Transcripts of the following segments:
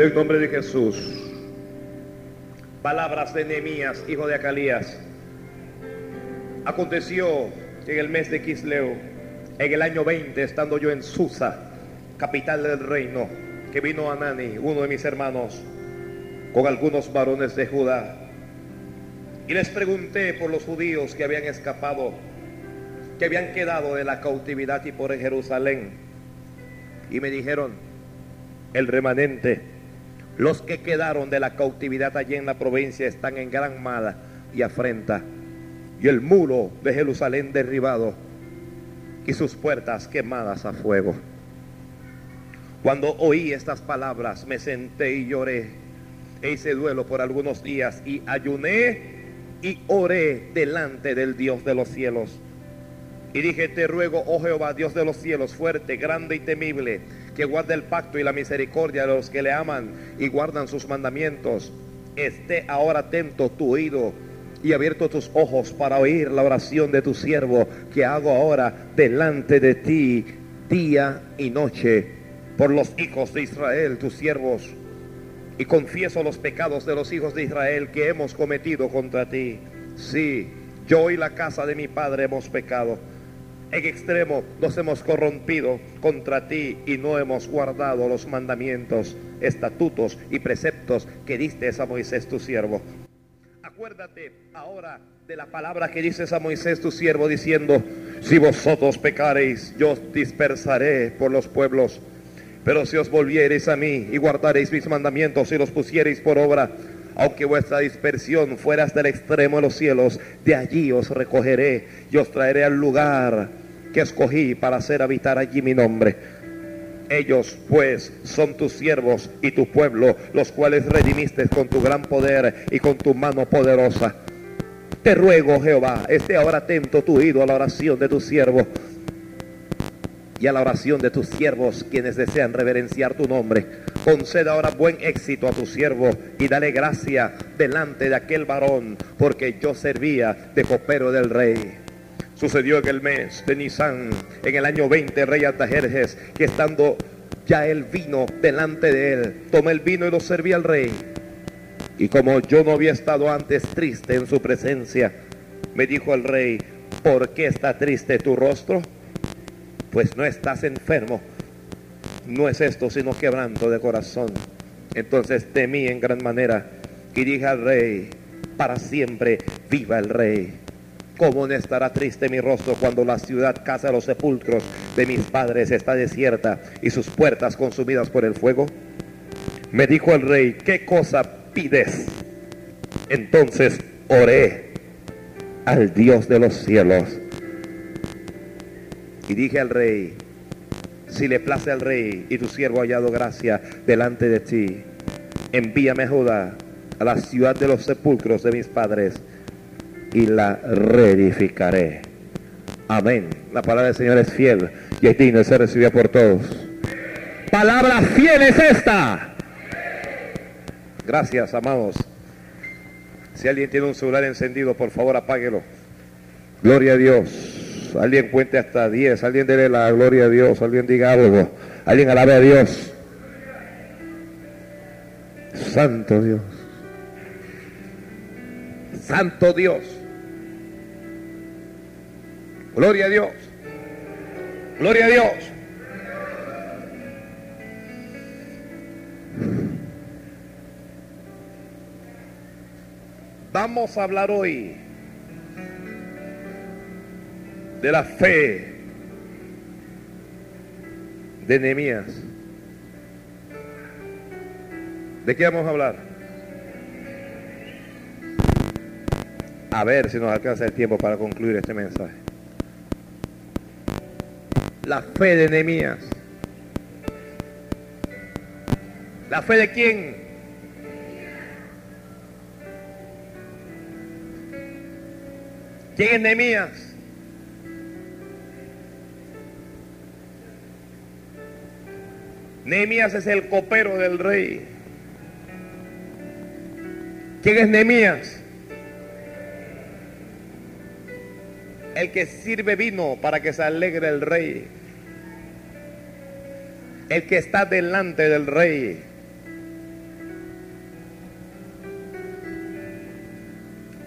en nombre de Jesús. Palabras de Nehemías, hijo de Acalías. Aconteció en el mes de Quisleo, en el año 20, estando yo en Susa, capital del reino, que vino Anani, uno de mis hermanos, con algunos varones de Judá. Y les pregunté por los judíos que habían escapado, que habían quedado de la cautividad y por Jerusalén. Y me dijeron, el remanente, los que quedaron de la cautividad allí en la provincia están en gran mala y afrenta. Y el muro de Jerusalén derribado y sus puertas quemadas a fuego. Cuando oí estas palabras me senté y lloré e hice duelo por algunos días y ayuné y oré delante del Dios de los cielos. Y dije, te ruego, oh Jehová, Dios de los cielos, fuerte, grande y temible, que guarde el pacto y la misericordia de los que le aman y guardan sus mandamientos. Esté ahora atento tu oído y abierto tus ojos para oír la oración de tu siervo que hago ahora delante de ti día y noche por los hijos de Israel, tus siervos, y confieso los pecados de los hijos de Israel que hemos cometido contra ti. Sí, yo y la casa de mi padre hemos pecado. En extremo nos hemos corrompido contra ti y no hemos guardado los mandamientos, estatutos y preceptos que diste a Moisés tu siervo. Acuérdate ahora de la palabra que dices a Moisés tu siervo diciendo, si vosotros pecareis, yo os dispersaré por los pueblos pero si os volviereis a mí y guardaréis mis mandamientos y los pusiereis por obra, aunque vuestra dispersión fuera hasta el extremo de los cielos, de allí os recogeré y os traeré al lugar que escogí para hacer habitar allí mi nombre. Ellos pues son tus siervos y tu pueblo, los cuales redimiste con tu gran poder y con tu mano poderosa. Te ruego, Jehová, esté ahora atento tu oído a la oración de tu siervo y a la oración de tus siervos, quienes desean reverenciar tu nombre. Conceda ahora buen éxito a tu siervo y dale gracia delante de aquel varón, porque yo servía de copero del rey. Sucedió en el mes de Nisan, en el año 20, rey Atajerjes, que estando ya el vino delante de él, tomé el vino y lo serví al rey. Y como yo no había estado antes triste en su presencia, me dijo el rey, ¿por qué está triste tu rostro? pues no estás enfermo. No es esto, sino quebranto de corazón. Entonces temí en gran manera y dije al rey, para siempre viva el rey. ¿Cómo no estará triste mi rostro cuando la ciudad, casa de los sepulcros de mis padres, está desierta y sus puertas consumidas por el fuego? Me dijo el rey, ¿qué cosa pides? Entonces oré al Dios de los cielos y dije al rey, si le place al rey y tu siervo ha hallado gracia delante de ti, envíame a Judá, a la ciudad de los sepulcros de mis padres, y la reedificaré. Amén. La palabra del Señor es fiel y es digna de ser recibida por todos. Palabra fiel es esta. Gracias, amados. Si alguien tiene un celular encendido, por favor apáguelo. Gloria a Dios. Alguien cuente hasta 10. Alguien dele la gloria a Dios. Alguien diga algo. Alguien alabe a Dios. Santo Dios. Santo Dios. Gloria a Dios. Gloria a Dios. Vamos a hablar hoy de la fe de Nehemías. ¿De qué vamos a hablar? A ver si nos alcanza el tiempo para concluir este mensaje. La fe de Nehemías. ¿La fe de quién? ¿Quién es Nehemías? Nehemías es el copero del rey. ¿Quién es Nehemías? El que sirve vino para que se alegre el rey. El que está delante del rey.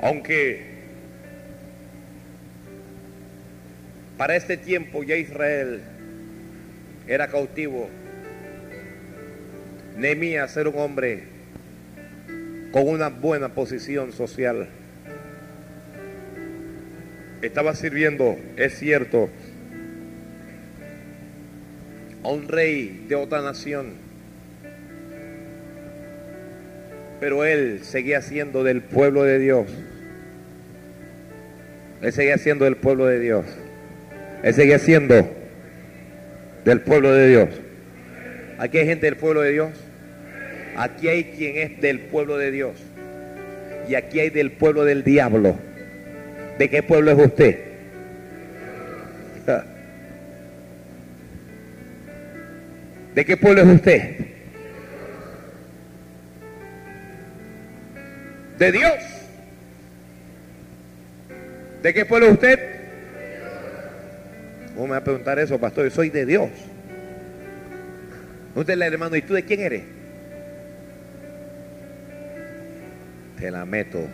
Aunque para este tiempo ya Israel era cautivo, Nehemías era un hombre con una buena posición social. Estaba sirviendo, es cierto, a un rey de otra nación. Pero él seguía siendo del pueblo de Dios. Él seguía siendo del pueblo de Dios. Él seguía siendo del pueblo de Dios. Aquí hay gente del pueblo de Dios. Aquí hay quien es del pueblo de Dios. Y aquí hay del pueblo del diablo. ¿De qué pueblo es usted? ¿De qué pueblo es usted? De Dios. ¿De qué pueblo es usted? ¿Cómo me va a preguntar eso, pastor? Yo soy de Dios. Usted le hermano, ¿y tú de quién eres? Te la meto.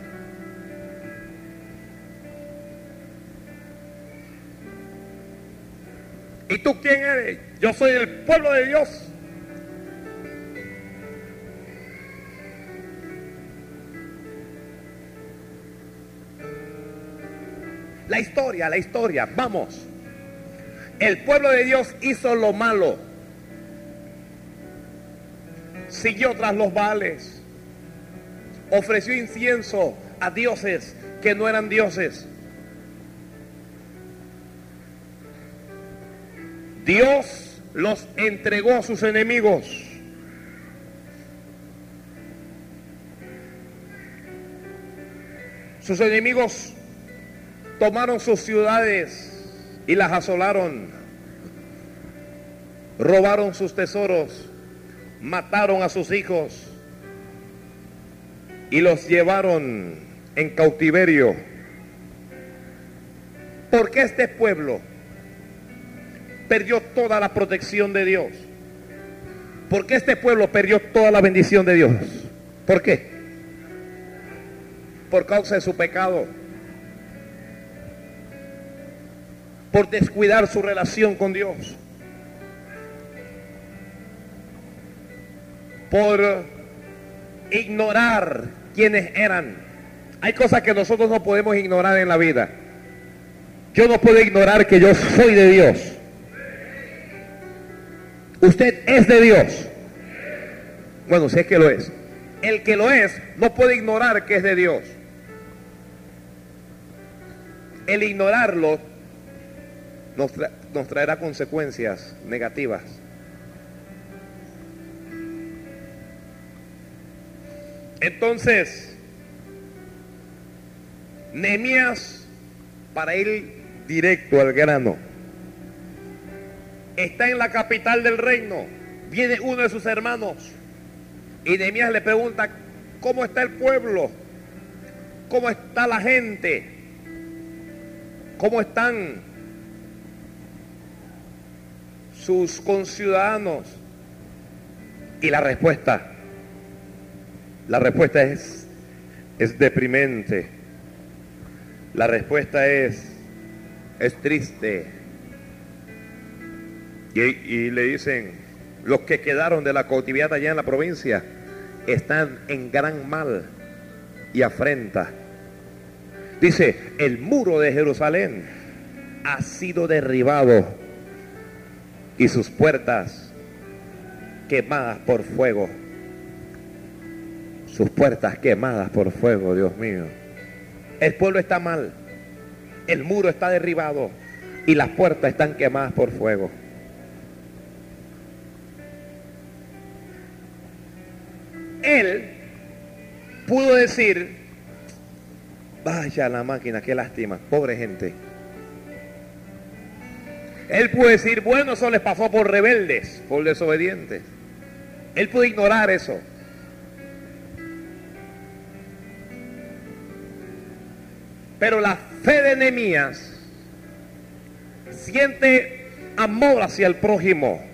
¿Y tú quién eres? Yo soy del pueblo de Dios. La historia, la historia, vamos. El pueblo de Dios hizo lo malo. Siguió tras los vales. Ofreció incienso a dioses que no eran dioses. Dios los entregó a sus enemigos. Sus enemigos tomaron sus ciudades y las asolaron. Robaron sus tesoros, mataron a sus hijos y los llevaron en cautiverio. Porque este pueblo perdió toda la protección de Dios? ¿Por qué este pueblo perdió toda la bendición de Dios? ¿Por qué? Por causa de su pecado. Por descuidar su relación con Dios. Por ignorar quienes eran. Hay cosas que nosotros no podemos ignorar en la vida. Yo no puedo ignorar que yo soy de Dios. Usted es de Dios. Bueno, es que lo es. El que lo es no puede ignorar que es de Dios. El ignorarlo nos, nos traerá consecuencias negativas. Entonces, Nehemías, para ir directo al grano, está en la capital del reino. Viene uno de sus hermanos y Nehemías le pregunta, ¿cómo está el pueblo? ¿Cómo está la gente? ¿Cómo están sus conciudadanos? Y la respuesta, la respuesta es, es deprimente. La respuesta es, es triste. Y, le dicen, los que quedaron de la cautividad allá en la provincia están en gran mal y afrenta. Dice, el muro de Jerusalén ha sido derribado y sus puertas quemadas por fuego. Sus puertas quemadas por fuego, Dios mío. El pueblo está mal, el muro está derribado y las puertas están quemadas por fuego. Él pudo decir, vaya la máquina, qué lástima, pobre gente. Él pudo decir, bueno, eso les pasó por rebeldes, por desobedientes. Él pudo ignorar eso. Pero la fe de Nehemías siente amor hacia el prójimo.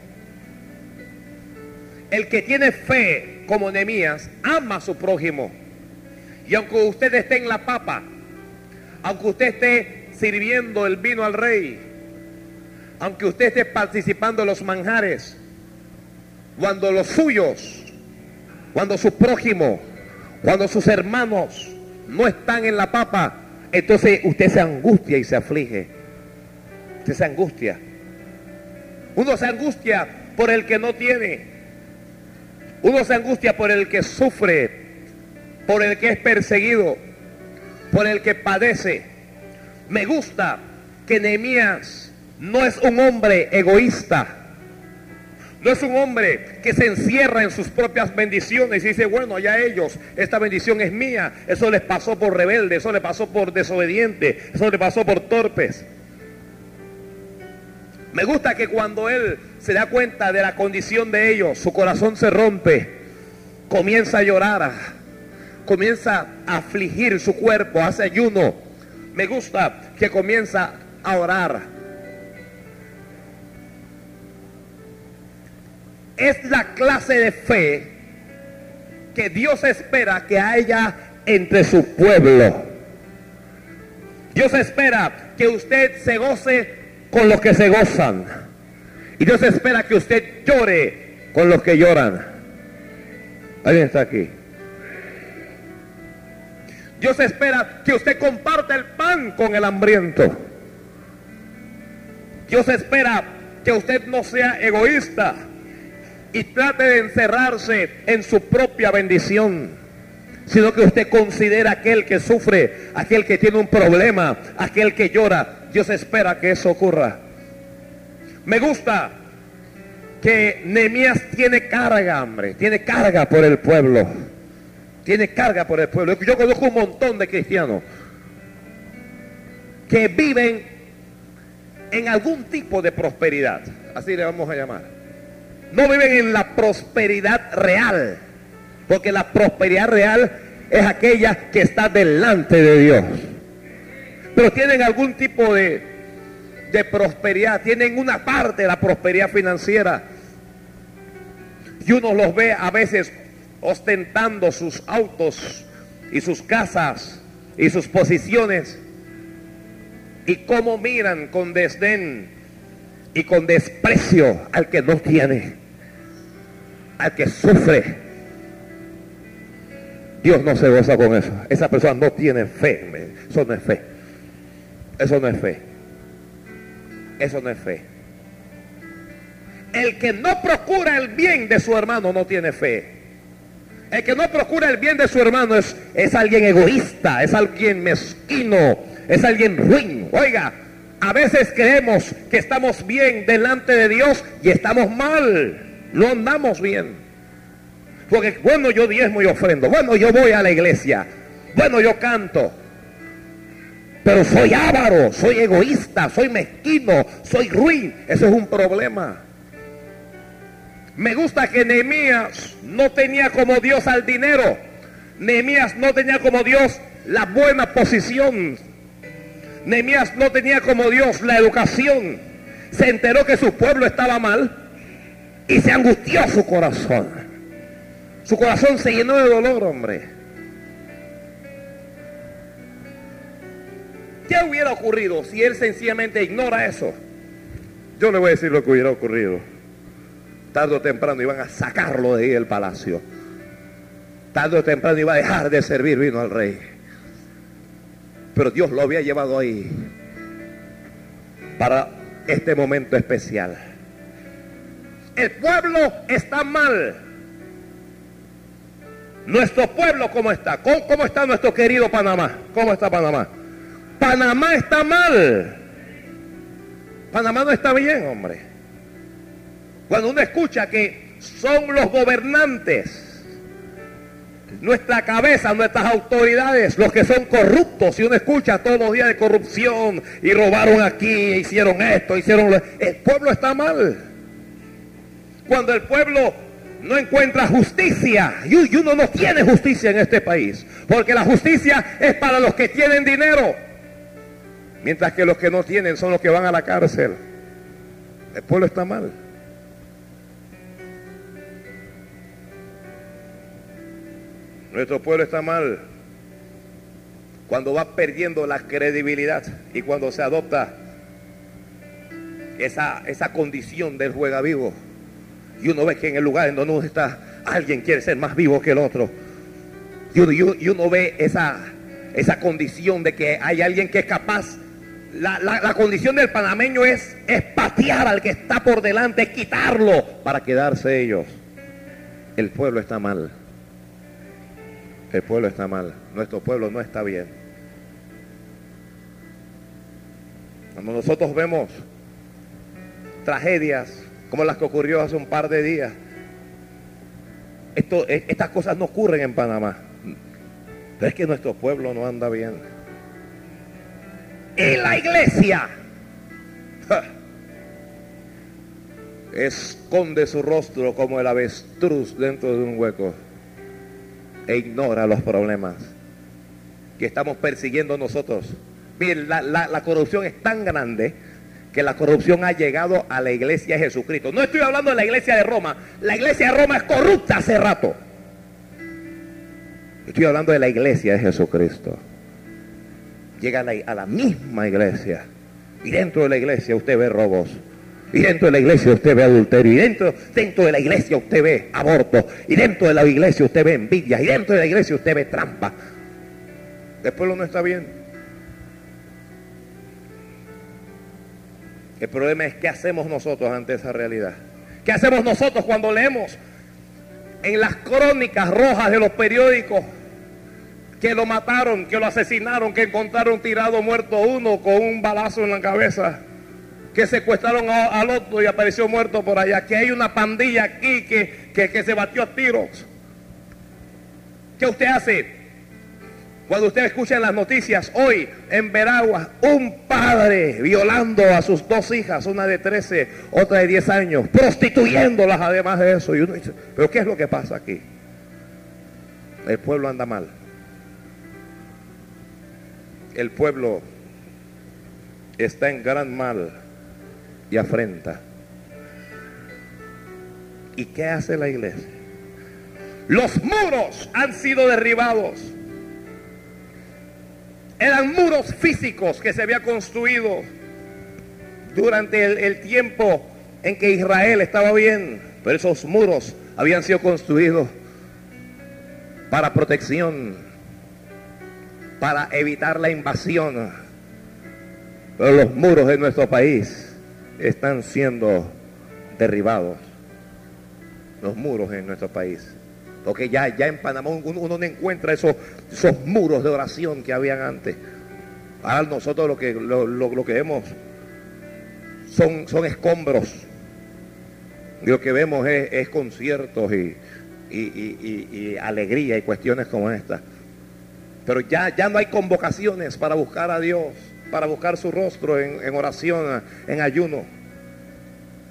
El que tiene fe como Nehemías ama a su prójimo. Y aunque usted esté en la papa, aunque usted esté sirviendo el vino al rey, aunque usted esté participando en los manjares, cuando los suyos, cuando su prójimo, cuando sus hermanos no están en la papa, entonces usted se angustia y se aflige. Usted se angustia. Uno se angustia por el que no tiene. Uno se angustia por el que sufre, por el que es perseguido, por el que padece. Me gusta que Nehemías no es un hombre egoísta. No es un hombre que se encierra en sus propias bendiciones y dice, bueno, ya ellos, esta bendición es mía. Eso les pasó por rebelde, eso le pasó por desobediente, eso le pasó por torpes. Me gusta que cuando él se da cuenta de la condición de ellos, su corazón se rompe, comienza a llorar, comienza a afligir su cuerpo, hace ayuno. Me gusta que comienza a orar. Es la clase de fe que Dios espera que haya entre su pueblo. Dios espera que usted se goce con los que se gozan. Y Dios espera que usted llore con los que lloran. ¿Alguien está aquí? Dios espera que usted comparta el pan con el hambriento. Dios espera que usted no sea egoísta y trate de encerrarse en su propia bendición, sino que usted considera aquel que sufre, aquel que tiene un problema, aquel que llora. Dios espera que eso ocurra. Me gusta que Nehemías tiene carga, hombre, tiene carga por el pueblo. Tiene carga por el pueblo. Yo conozco un montón de cristianos que viven en algún tipo de prosperidad, así le vamos a llamar. No viven en la prosperidad real, porque la prosperidad real es aquella que está delante de Dios pero tienen algún tipo de, de prosperidad, tienen una parte de la prosperidad financiera. Y uno los ve a veces ostentando sus autos y sus casas y sus posiciones y cómo miran con desdén y con desprecio al que no tiene, al que sufre. Dios no se goza con eso. Esa persona no tiene fe. Eso no es fe. Eso no es fe. Eso no es fe. El que no procura el bien de su hermano no tiene fe. El que no procura el bien de su hermano es, es alguien egoísta, es alguien mezquino, es alguien ruin. Oiga, a veces creemos que estamos bien delante de Dios y estamos mal. No andamos bien. Porque bueno, yo diezmo y ofrendo. Bueno, yo voy a la iglesia. Bueno, yo canto. Pero soy avaro, soy egoísta, soy mezquino, soy ruin. Eso es un problema. Me gusta que Nehemías no tenía como Dios al dinero. Nehemías no tenía como Dios la buena posición. Nehemías no tenía como Dios la educación. Se enteró que su pueblo estaba mal y se angustió su corazón. Su corazón se llenó de dolor, hombre. ¿Qué hubiera ocurrido si él sencillamente ignora eso? Yo le voy a decir lo que hubiera ocurrido. Tardo o temprano iban a sacarlo de ahí del palacio. Tardo o temprano iba a dejar de servir vino al rey. Pero Dios lo había llevado ahí para este momento especial. El pueblo está mal. Nuestro pueblo, ¿cómo está? ¿Cómo, ¿Cómo, está nuestro querido Panamá? ¿Cómo está Panamá? Panamá está mal. Panamá no está bien, hombre. Cuando uno escucha que son los gobernantes, nuestra cabeza, nuestras autoridades, los que son corruptos, y uno escucha todos los días de corrupción y robaron aquí, hicieron esto, hicieron lo... El pueblo está mal. Cuando el pueblo no encuentra justicia. Y uno no tiene justicia en este país. Porque la justicia es para los que tienen dinero. Mientras que los que no tienen son los que van a la cárcel. El pueblo está mal. Nuestro pueblo está mal cuando va perdiendo la credibilidad y cuando se adopta esa, esa condición del juega vivo. Y uno ve que en el lugar en donde uno está, alguien quiere ser más vivo que el otro. Y uno, ve esa, esa condición de que hay alguien que es capaz. La, la condición del panameño es espatear al que está por delante, quitarlo para quedarse ellos. El pueblo está mal. El pueblo está mal. Nuestro pueblo no está bien. Cuando nosotros vemos tragedias como las que ocurrió hace un par de días, e, estas cosas no ocurren en Panamá. Pero es que nuestro pueblo no anda bien. Y la iglesia esconde su rostro como el avestruz dentro de un hueco e ignora los problemas que estamos persiguiendo nosotros. Miren, la, la, corrupción es tan grande que la corrupción ha llegado a la iglesia de Jesucristo. No estoy hablando de la iglesia de Roma. La iglesia de Roma es corrupta hace rato. Estoy hablando de la iglesia de Jesucristo. Llega a la, misma iglesia. Y dentro de la iglesia usted ve robos, y dentro de la iglesia usted ve adulterio. Y dentro, dentro de la iglesia usted ve aborto. Y dentro de la iglesia usted ve envidia. Y dentro de la iglesia usted ve trampa. El pueblo no está bien. El problema es qué hacemos nosotros ante esa realidad. ¿Qué hacemos nosotros cuando leemos en las crónicas rojas de los periódicos que lo mataron, que lo asesinaron, que encontraron tirado muerto uno con un balazo en la cabeza? que secuestraron al otro y apareció muerto por allá, que hay una pandilla aquí que, que, se batió a tiros. ¿Qué usted hace? Cuando usted escucha las noticias, hoy en Veragua, un padre violando a sus dos hijas, una de 13, otra de 10 años, prostituyéndolas además de eso. Y uno dice, pero ¿qué es lo que pasa aquí? El pueblo anda mal. El pueblo está en gran mal y afrenta. ¿Y qué hace la iglesia? Los muros han sido derribados. Eran muros físicos que se había construido durante el, el tiempo en que Israel estaba bien. Pero esos muros habían sido construidos para protección, para evitar la invasión. Pero los muros de nuestro país están siendo derribados los muros en nuestro país. Porque ya, ya en Panamá uno, no encuentra esos, esos muros de oración que habían antes. Ahora nosotros lo que, lo, que vemos son, son escombros. lo que vemos es, conciertos y, y, alegría y cuestiones como esta. Pero ya, ya no hay convocaciones para buscar a Dios para buscar su rostro en, oración, en ayuno.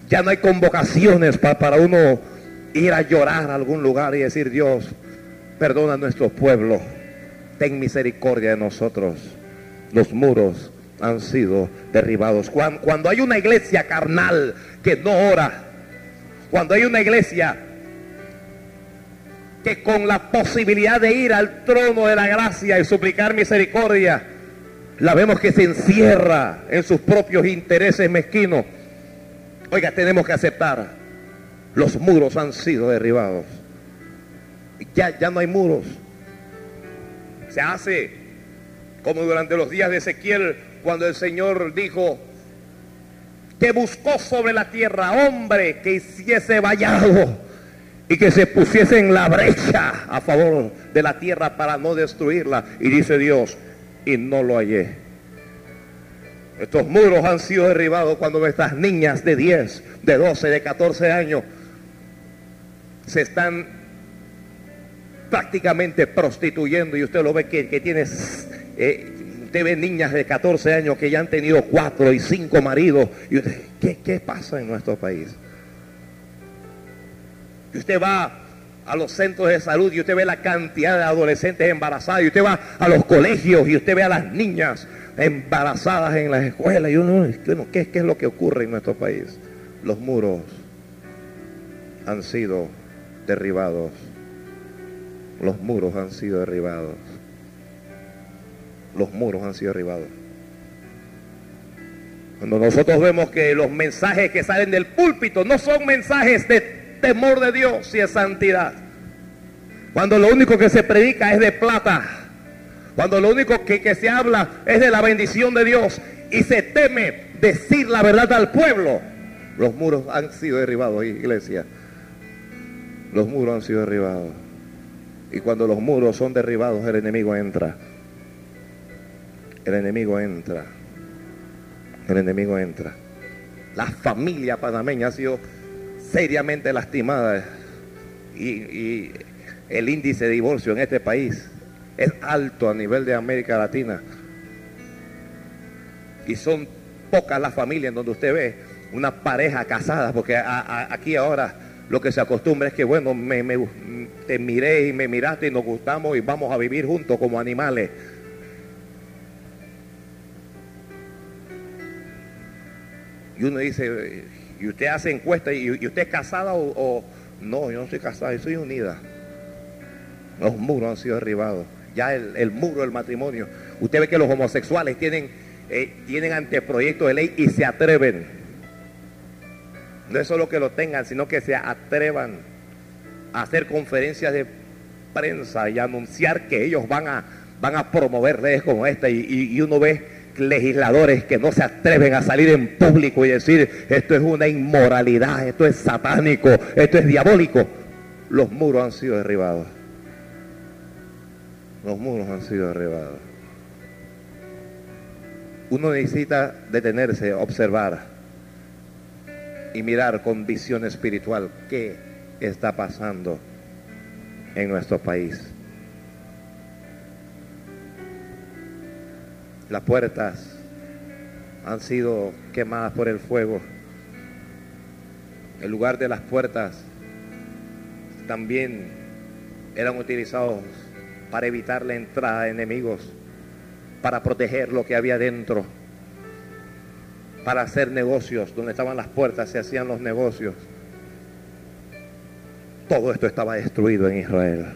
Ya no hay convocaciones para uno ir a llorar a algún lugar y decir, Dios, perdona a nuestro pueblo, ten misericordia de nosotros. Los muros han sido derribados. Cuando, cuando hay una iglesia carnal que no ora, cuando hay una iglesia que con la posibilidad de ir al trono de la gracia y suplicar misericordia, la vemos que se encierra en sus propios intereses mezquinos. Oiga, tenemos que aceptar, los muros han sido derribados. Ya, ya no hay muros. Se hace como durante los días de Ezequiel, cuando el Señor dijo que buscó sobre la tierra hombre que hiciese vallado y que se pusiese en la brecha a favor de la tierra para no destruirla. Y dice Dios, y no lo hallé. Estos muros han sido derribados cuando estas niñas de 10, de 12, de 14 años se están prácticamente prostituyendo y usted lo ve que, que tiene, eh, usted ve niñas de 14 años que ya han tenido cuatro y cinco maridos. Y usted, ¿qué, ¿Qué pasa en nuestro país? Y usted va a los centros de salud y usted ve la cantidad de adolescentes embarazadas y usted va a los colegios y usted ve a las niñas embarazadas en las escuelas y uno, ¿qué, ¿qué es lo que ocurre en nuestro país? Los muros han sido derribados. los muros han sido derribados. Los muros han sido derribados. Cuando nosotros vemos que los mensajes que salen del púlpito no son mensajes de temor de Dios y de santidad. Cuando lo único que se predica es de plata. Cuando lo único que, que se habla es de la bendición de Dios y se teme decir la verdad al pueblo. Los muros han sido derribados, iglesia. Los muros han sido derribados. Y cuando los muros son derribados, el enemigo entra. El enemigo entra. El enemigo entra. La familia panameña ha sido seriamente lastimada. Y, y el índice de divorcio en este país es alto a nivel de América Latina. Y son pocas las familias en donde usted ve una pareja casada, porque aquí ahora lo que se acostumbra es que, bueno, me, te miré y me miraste y nos gustamos y vamos a vivir juntos como animales. Y uno dice, y usted hace encuesta y, usted es casada o, no, yo no soy casada, yo soy unida. Los muros han sido derribados. Ya el, muro del matrimonio. Usted ve que los homosexuales tienen, eh, tienen anteproyecto de ley y se atreven. No es solo que lo tengan, sino que se atrevan a hacer conferencias de prensa y anunciar que ellos van a, van a promover leyes como esta. y uno ve legisladores que no se atreven a salir en público y decir esto es una inmoralidad, esto es satánico, esto es diabólico. Los muros han sido derribados. Los muros han sido derribados. Uno necesita detenerse, observar y mirar con visión espiritual qué está pasando en nuestro país. Las puertas han sido quemadas por el fuego. El lugar de las puertas también eran utilizados para evitar la entrada de enemigos, para proteger lo que había dentro, para hacer negocios. Donde estaban las puertas se hacían los negocios. Todo esto estaba destruido en Israel.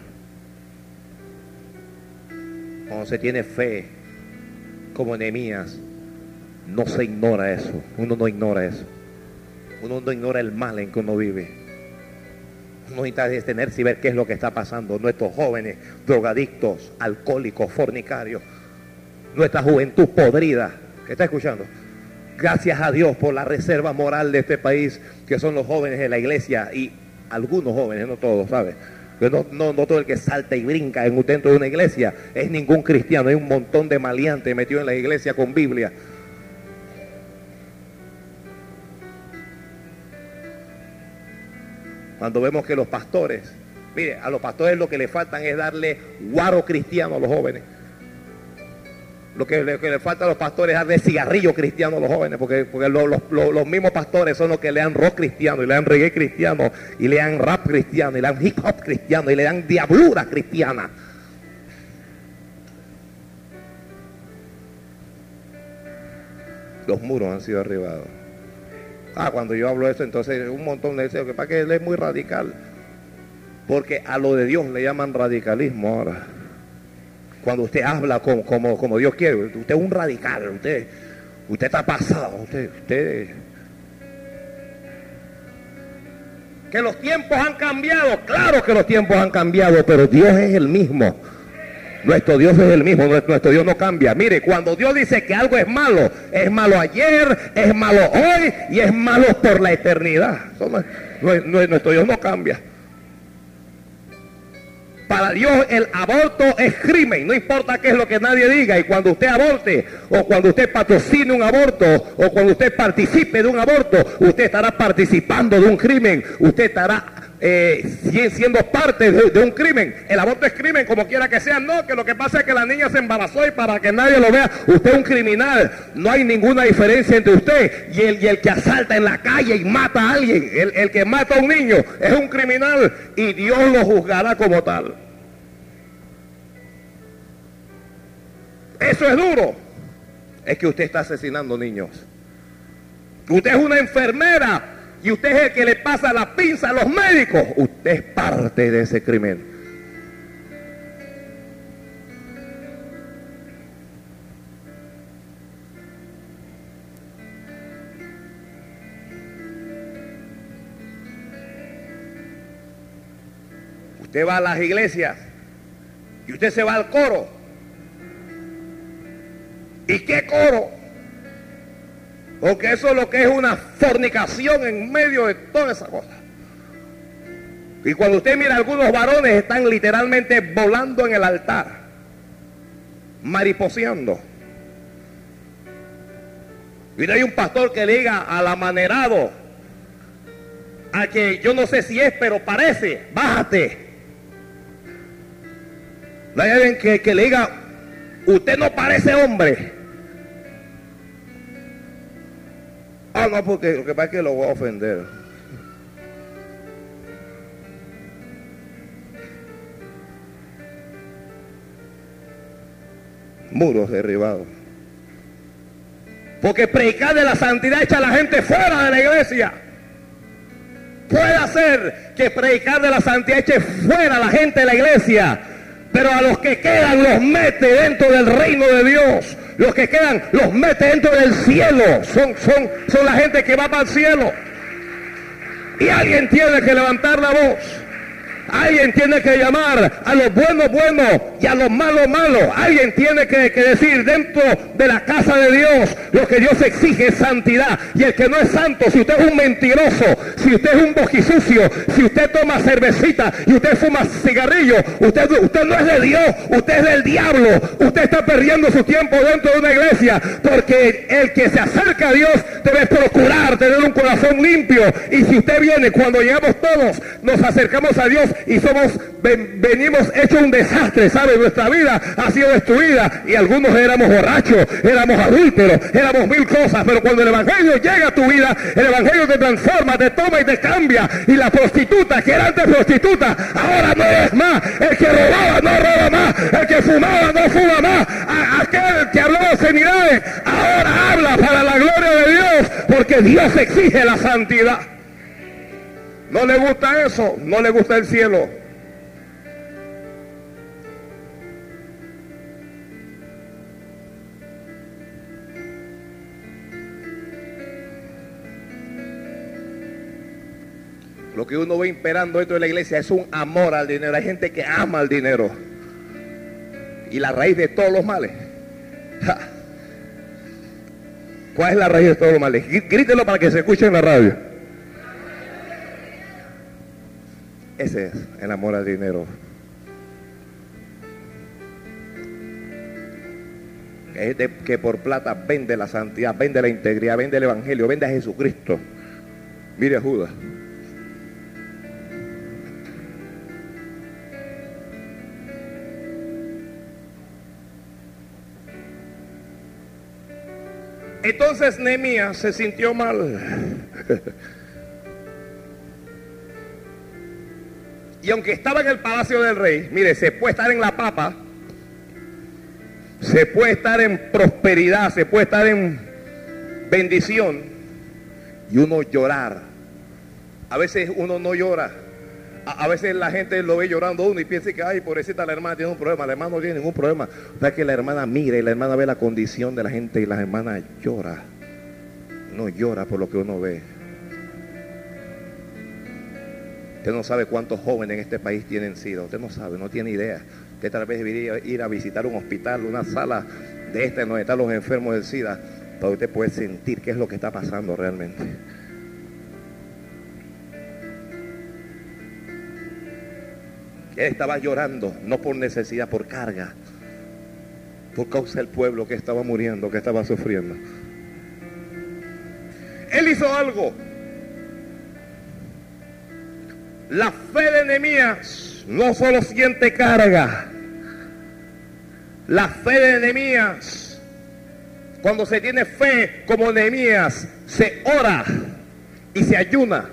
Cuando se tiene fe como enemías, no se ignora eso. Uno no ignora eso. Uno no ignora el mal en que uno vive. Uno necesita detenerse y ver qué es lo que está pasando. Nuestros jóvenes, drogadictos, alcohólicos, fornicarios. Nuestra juventud podrida. ¿Qué está escuchando? Gracias a Dios por la reserva moral de este país, que son los jóvenes de la iglesia y algunos jóvenes, no todos, ¿sabes? No, no, todo el que salta y brinca en, dentro de una iglesia es ningún cristiano. Hay un montón de maleantes metidos en la iglesia con Biblia. Cuando vemos que los pastores, mire, a los pastores lo que le faltan es darle guaro cristiano a los jóvenes. Lo que, le falta a los pastores es darle cigarrillo cristiano a los jóvenes, porque, porque los mismos pastores son los que le dan rock cristiano, y le dan reggae cristiano, y le dan rap cristiano, y le dan hip hop cristiano, y le dan diablura cristiana. Los muros han sido derribados. Ah, cuando yo hablo de esto, entonces un montón de deseos, que para que él es muy radical. Porque a lo de Dios le llaman radicalismo ahora cuando usted habla como, como, Dios quiere. Usted es un radical, usted, usted está pasado, usted, usted... Que los tiempos han cambiado, claro que los tiempos han cambiado, pero Dios es el mismo. Nuestro Dios es el mismo, nuestro Dios no cambia. Mire, cuando Dios dice que algo es malo, es malo ayer, es malo hoy y es malo por la eternidad. nuestro Dios no cambia. Para Dios el aborto es crimen, no importa qué es lo que nadie diga. Y cuando usted aborte, o cuando usted patrocine un aborto, o cuando usted participe de un aborto, usted estará participando de un crimen. Usted estará eh, siendo parte de, un crimen. El aborto es crimen, como quiera que sea. No, que lo que pasa es que la niña se embarazó y para que nadie lo vea, usted es un criminal. No hay ninguna diferencia entre usted y el, y el que asalta en la calle y mata a alguien. El, el que mata a un niño es un criminal y Dios lo juzgará como tal. Eso es duro. Es que usted está asesinando niños. Usted es una enfermera y usted es el que le pasa la pinza a los médicos, usted es parte de ese crimen. Usted va a las iglesias y usted se va al coro. ¿Y qué coro? Porque eso es lo que es una fornicación en medio de toda esa cosa. Y cuando usted mira, algunos varones están literalmente volando en el altar, mariposeando. Y hay un pastor que le diga al amanerado, a que yo no sé si es, pero parece, bájate. Hay alguien que, que le diga, usted no parece hombre. No, porque lo que pasa es que lo voy a ofender. Muros derribados. Porque predicar de la santidad echa a la gente fuera de la iglesia. Puede hacer que predicar de la santidad eche fuera a la gente de la iglesia. Pero a los que quedan los mete dentro del reino de Dios. Los que quedan los mete dentro del cielo. Son, son, son la gente que va para el cielo. Y alguien tiene que levantar la voz. Alguien tiene que llamar a los buenos buenos y a los malos malos. Alguien tiene que, decir dentro de la casa de Dios lo que Dios exige es santidad. Y el que no es santo, si usted es un mentiroso, si usted es un bojisucio, si usted toma cervecita y usted fuma cigarrillo, usted, usted no es de Dios, usted es del diablo. Usted está perdiendo su tiempo dentro de una iglesia porque el que se acerca a Dios debe procurar tener un corazón limpio. Y si usted viene, cuando llegamos todos, nos acercamos a Dios y somos, venimos hecho un desastre, ¿sabe? Nuestra vida ha sido destruida y algunos éramos borrachos, éramos adúlteros, éramos mil cosas, pero cuando el Evangelio llega a tu vida, el Evangelio te transforma, te toma y te cambia. Y la prostituta, que era antes prostituta, ahora no es más. El que robaba no roba más, el que fumaba no fuma más, aquel que hablaba senilidades, ahora habla para la gloria de Dios, porque Dios exige la santidad. No le gusta eso, no le gusta el cielo. Lo que uno ve imperando dentro de la iglesia es un amor al dinero. Hay gente que ama al dinero. Y la raíz de todos los males. ¿Cuál es la raíz de todos los males? Grítelo para que se escuche en la radio. Ese es el amor al dinero. Que, que por plata vende la santidad, vende la integridad, vende el evangelio, vende a Jesucristo. Mire a Judas. Entonces Nehemías se sintió mal. Y aunque estaba en el palacio del rey, mire, se puede estar en la papa, se puede estar en prosperidad, se puede estar en bendición y uno llorar. A veces uno no llora. A, veces la gente lo ve llorando uno y piensa que, ay, pobrecita, la hermana tiene un problema. La hermana no tiene ningún problema. O sea que la hermana mira y la hermana ve la condición de la gente y la hermana llora. No llora por lo que uno ve. Usted no sabe cuántos jóvenes en este país tienen SIDA. Usted no sabe, no tiene idea. Usted tal vez debería ir a visitar un hospital, una sala de esta donde están los enfermos del SIDA, para usted puede sentir qué es lo que está pasando realmente. Él estaba llorando, no por necesidad, por carga, por causa del pueblo que estaba muriendo, que estaba sufriendo. Él hizo algo la fe de Nehemías no solo siente carga. La fe de Nehemías, cuando se tiene fe como Nehemías, se ora y se ayuna.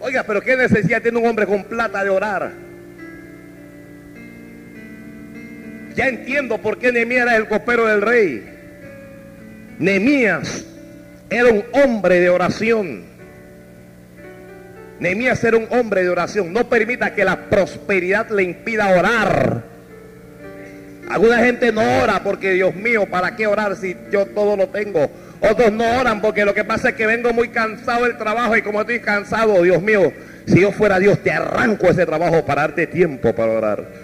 Oiga, pero ¿qué necesidad tiene un hombre con plata de orar? Ya entiendo por qué Nehemías era el copero del rey. Nehemías era un hombre de oración. Nehemías era un hombre de oración. No permita que la prosperidad le impida orar. Alguna gente no ora porque, Dios mío, ¿para qué orar si yo todo lo tengo? Otros no oran porque lo que pasa es que vengo muy cansado del trabajo y como estoy cansado, Dios mío, Si yo fuera Dios, te arranco ese trabajo para darte tiempo para orar.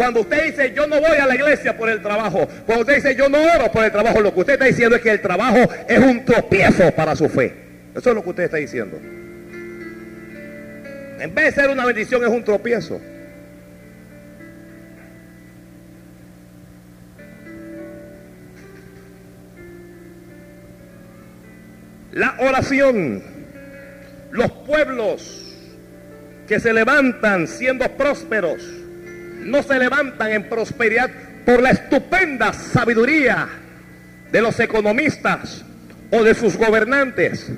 Cuando usted dice yo no voy a la iglesia por el trabajo, cuando usted dice yo no oro por el trabajo, lo que usted está diciendo es que el trabajo es un tropiezo para su fe. Eso es lo que usted está diciendo. En vez de ser una bendición, es un tropiezo. La oración, los pueblos que se levantan siendo prósperos, no se levantan en prosperidad por la estupenda sabiduría de los economistas o de sus gobernantes.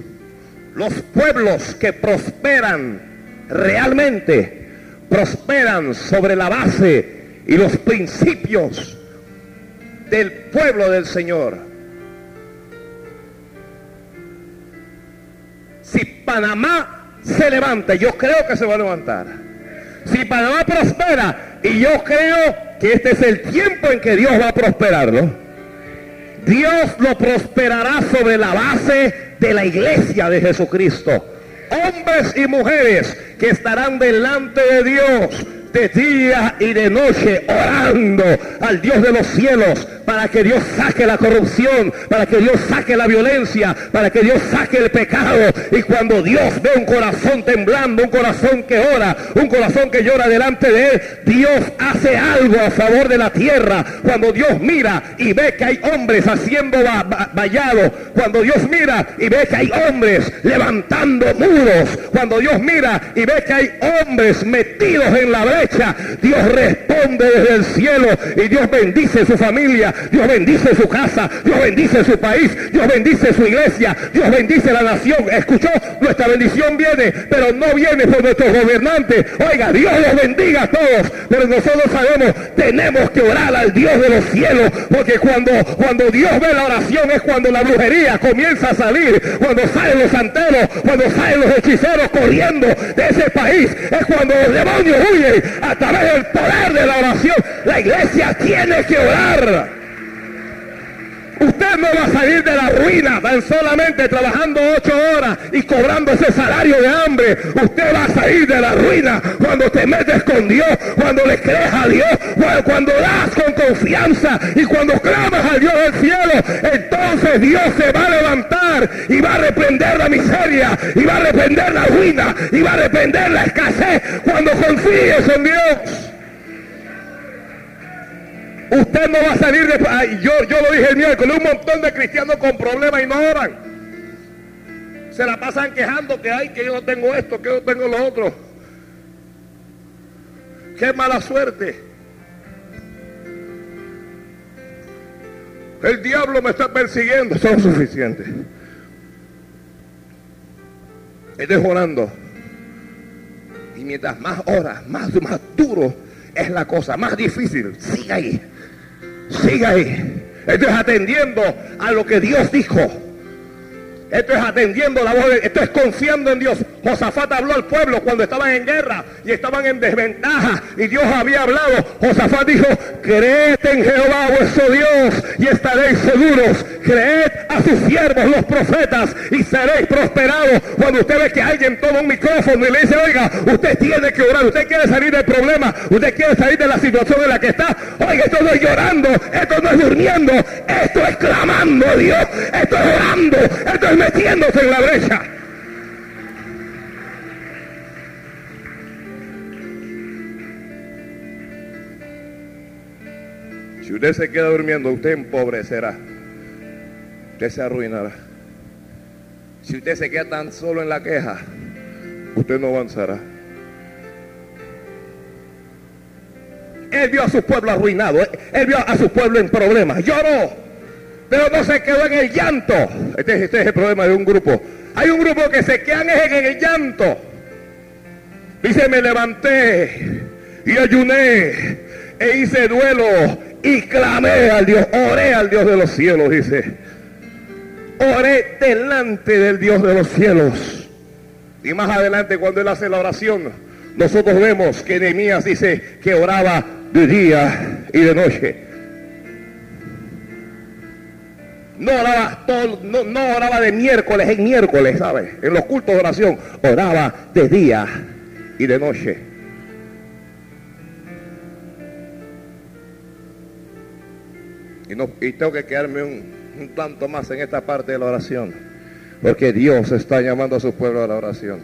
Los pueblos que prosperan realmente prosperan sobre la base y los principios del pueblo del Señor. Si Panamá se levanta, yo creo que se va a levantar. Si Panamá prospera, y yo creo que este es el tiempo en que Dios va a prosperarlo. Dios lo prosperará sobre la base de la iglesia de Jesucristo. Hombres y mujeres que estarán delante de Dios de día y de noche orando al Dios de los cielos para que Dios saque la corrupción, para que Dios saque la violencia, para que Dios saque el pecado. Y cuando Dios ve un corazón temblando, un corazón que ora, un corazón que llora delante de Él, Dios hace algo a favor de la tierra. Cuando Dios mira y ve que hay hombres haciendo vallado, cuando Dios mira y ve que hay hombres levantando muros, cuando Dios mira y ve que hay hombres metidos en la brecha, Dios responde desde el cielo y Dios bendice su familia, Dios bendice su casa, Dios bendice su país, Dios bendice su iglesia, Dios bendice la nación. Escuchó, nuestra bendición viene, pero no viene por nuestros gobernantes. Oiga, Dios los bendiga a todos, pero nosotros sabemos, tenemos que orar al Dios de los cielos, porque cuando, cuando Dios ve la oración es cuando la brujería comienza a salir, cuando salen los santeros, cuando salen los hechiceros corriendo de ese país, es cuando los demonios huyen a través del poder de la oración. La iglesia tiene que orar. Usted no va a salir de la ruina tan solamente trabajando ocho horas y cobrando ese salario de hambre. Usted va a salir de la ruina cuando te metes con Dios, cuando le crees a Dios, cuando das con confianza y cuando clamas al Dios del cielo. Entonces Dios se va a levantar y va a reprender la miseria y va a reprender la ruina y va a reprender la escasez cuando confíes en Dios. Usted no va a salir de... yo, yo lo dije el miércoles, un montón de cristianos con problemas y no oran. Se la pasan quejando que hay, que yo no tengo esto, que yo no tengo lo otro. Qué mala suerte. El diablo me está persiguiendo. Eso es suficiente. Estoy orando. Y mientras más horas, más, más duro es la cosa, más difícil. Siga ahí. Siga ahí. Esto es atendiendo a lo que Dios dijo. Esto es atendiendo la voz, de, esto es confiando en Dios. Josafat habló al pueblo cuando estaban en guerra y estaban en desventaja y Dios había hablado. Josafat dijo, creed en Jehová vuestro Dios y estaréis seguros. Creed a sus siervos los profetas y seréis prosperados. Cuando usted ve que alguien toma un micrófono y le dice, oiga, usted tiene que orar, usted quiere salir del problema, usted quiere salir de la situación en la que está. Oiga, esto no es llorando, esto no es durmiendo, esto es clamando a Dios, esto es orando, esto es metiéndose en la brecha. Si usted se queda durmiendo, usted empobrecerá. Usted se arruinará. Si usted se queda tan solo en la queja, usted no avanzará. Él vio a su pueblo arruinado. Él vio a su pueblo en problemas. Lloró pero no se quedó en el llanto. Este, este, es el problema de un grupo. Hay un grupo que se quedan en el llanto. Dice, me levanté y ayuné e hice duelo y clamé al Dios, oré al Dios de los cielos, dice. Oré delante del Dios de los cielos. Y más adelante cuando él hace la oración, nosotros vemos que Nehemías dice que oraba de día y de noche. No oraba, todo, no, no oraba de miércoles en miércoles, ¿sabes? En los cultos de oración. Oraba de día y de noche. Y, y tengo que quedarme un, un tanto más en esta parte de la oración. Porque Dios está llamando a su pueblo a la oración.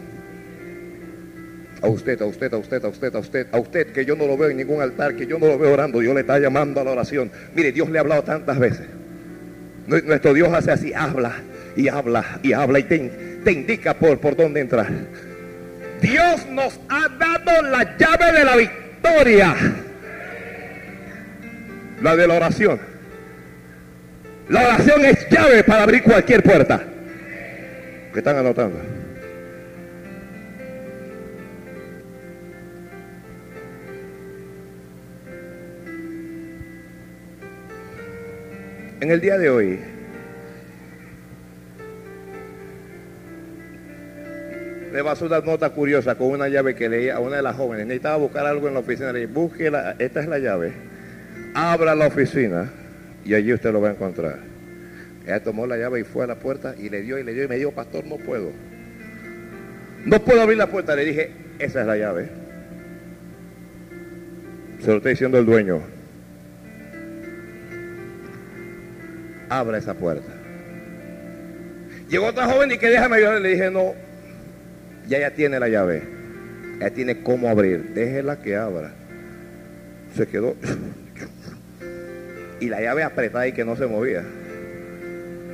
A usted, a usted, a usted, a usted, a usted, a usted que yo no lo veo en ningún altar, que yo no lo veo orando, Dios le está llamando a la oración. Mire, Dios le ha hablado tantas veces. Nuestro Dios hace así, habla y habla y habla y te, te indica por, por dónde entrar. Dios nos ha dado la llave de la victoria. La de la oración. La oración es llave para abrir cualquier puerta. ¿Qué están anotando? En el día de hoy, le pasó una nota curiosa con una llave que leía a una de las jóvenes. Necesitaba buscar algo en la oficina. Le dije, busque, esta es la llave. Abra la oficina y allí usted lo va a encontrar. Ella tomó la llave y fue a la puerta y le dio y le dio y me dijo, pastor, no puedo. No puedo abrir la puerta. Le dije, esa es la llave. Se lo está diciendo el dueño. Abra esa puerta. Llegó otra joven y que déjame ayudar. Le dije, no, ya ya tiene la llave. Ya tiene cómo abrir. Déjela que abra. Se quedó. Y la llave apretada y que no se movía.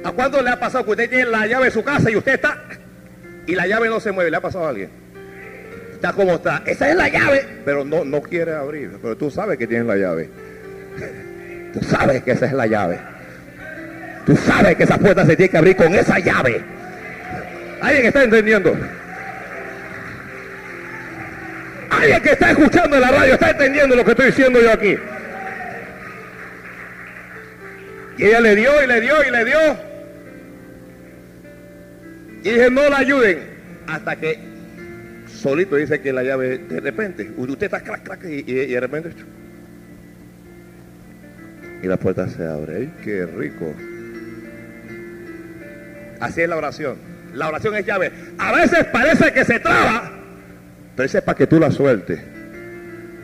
¿A cuándo le ha pasado que usted tiene la llave de su casa y usted está y la llave no se mueve? ¿Le ha pasado a alguien? Está como está. Esa es la llave, pero no, no quiere abrir. Pero tú sabes que tienes la llave. Tú sabes que esa es la llave. Tú sabes que esa puerta se tiene que abrir con esa llave. ¿Alguien está entendiendo? Alguien que está escuchando en la radio está entendiendo lo que estoy diciendo yo aquí. Y ella le dio y le dio y le dio. Y dije, no la ayuden. Hasta que solito dice que la llave, de repente, usted está crack, crack, y, y, de repente. Y la puerta se abre. ¡Ay, qué rico! Así es la oración. La oración es llave. A veces parece que se traba, pero eso es para que tú la sueltes.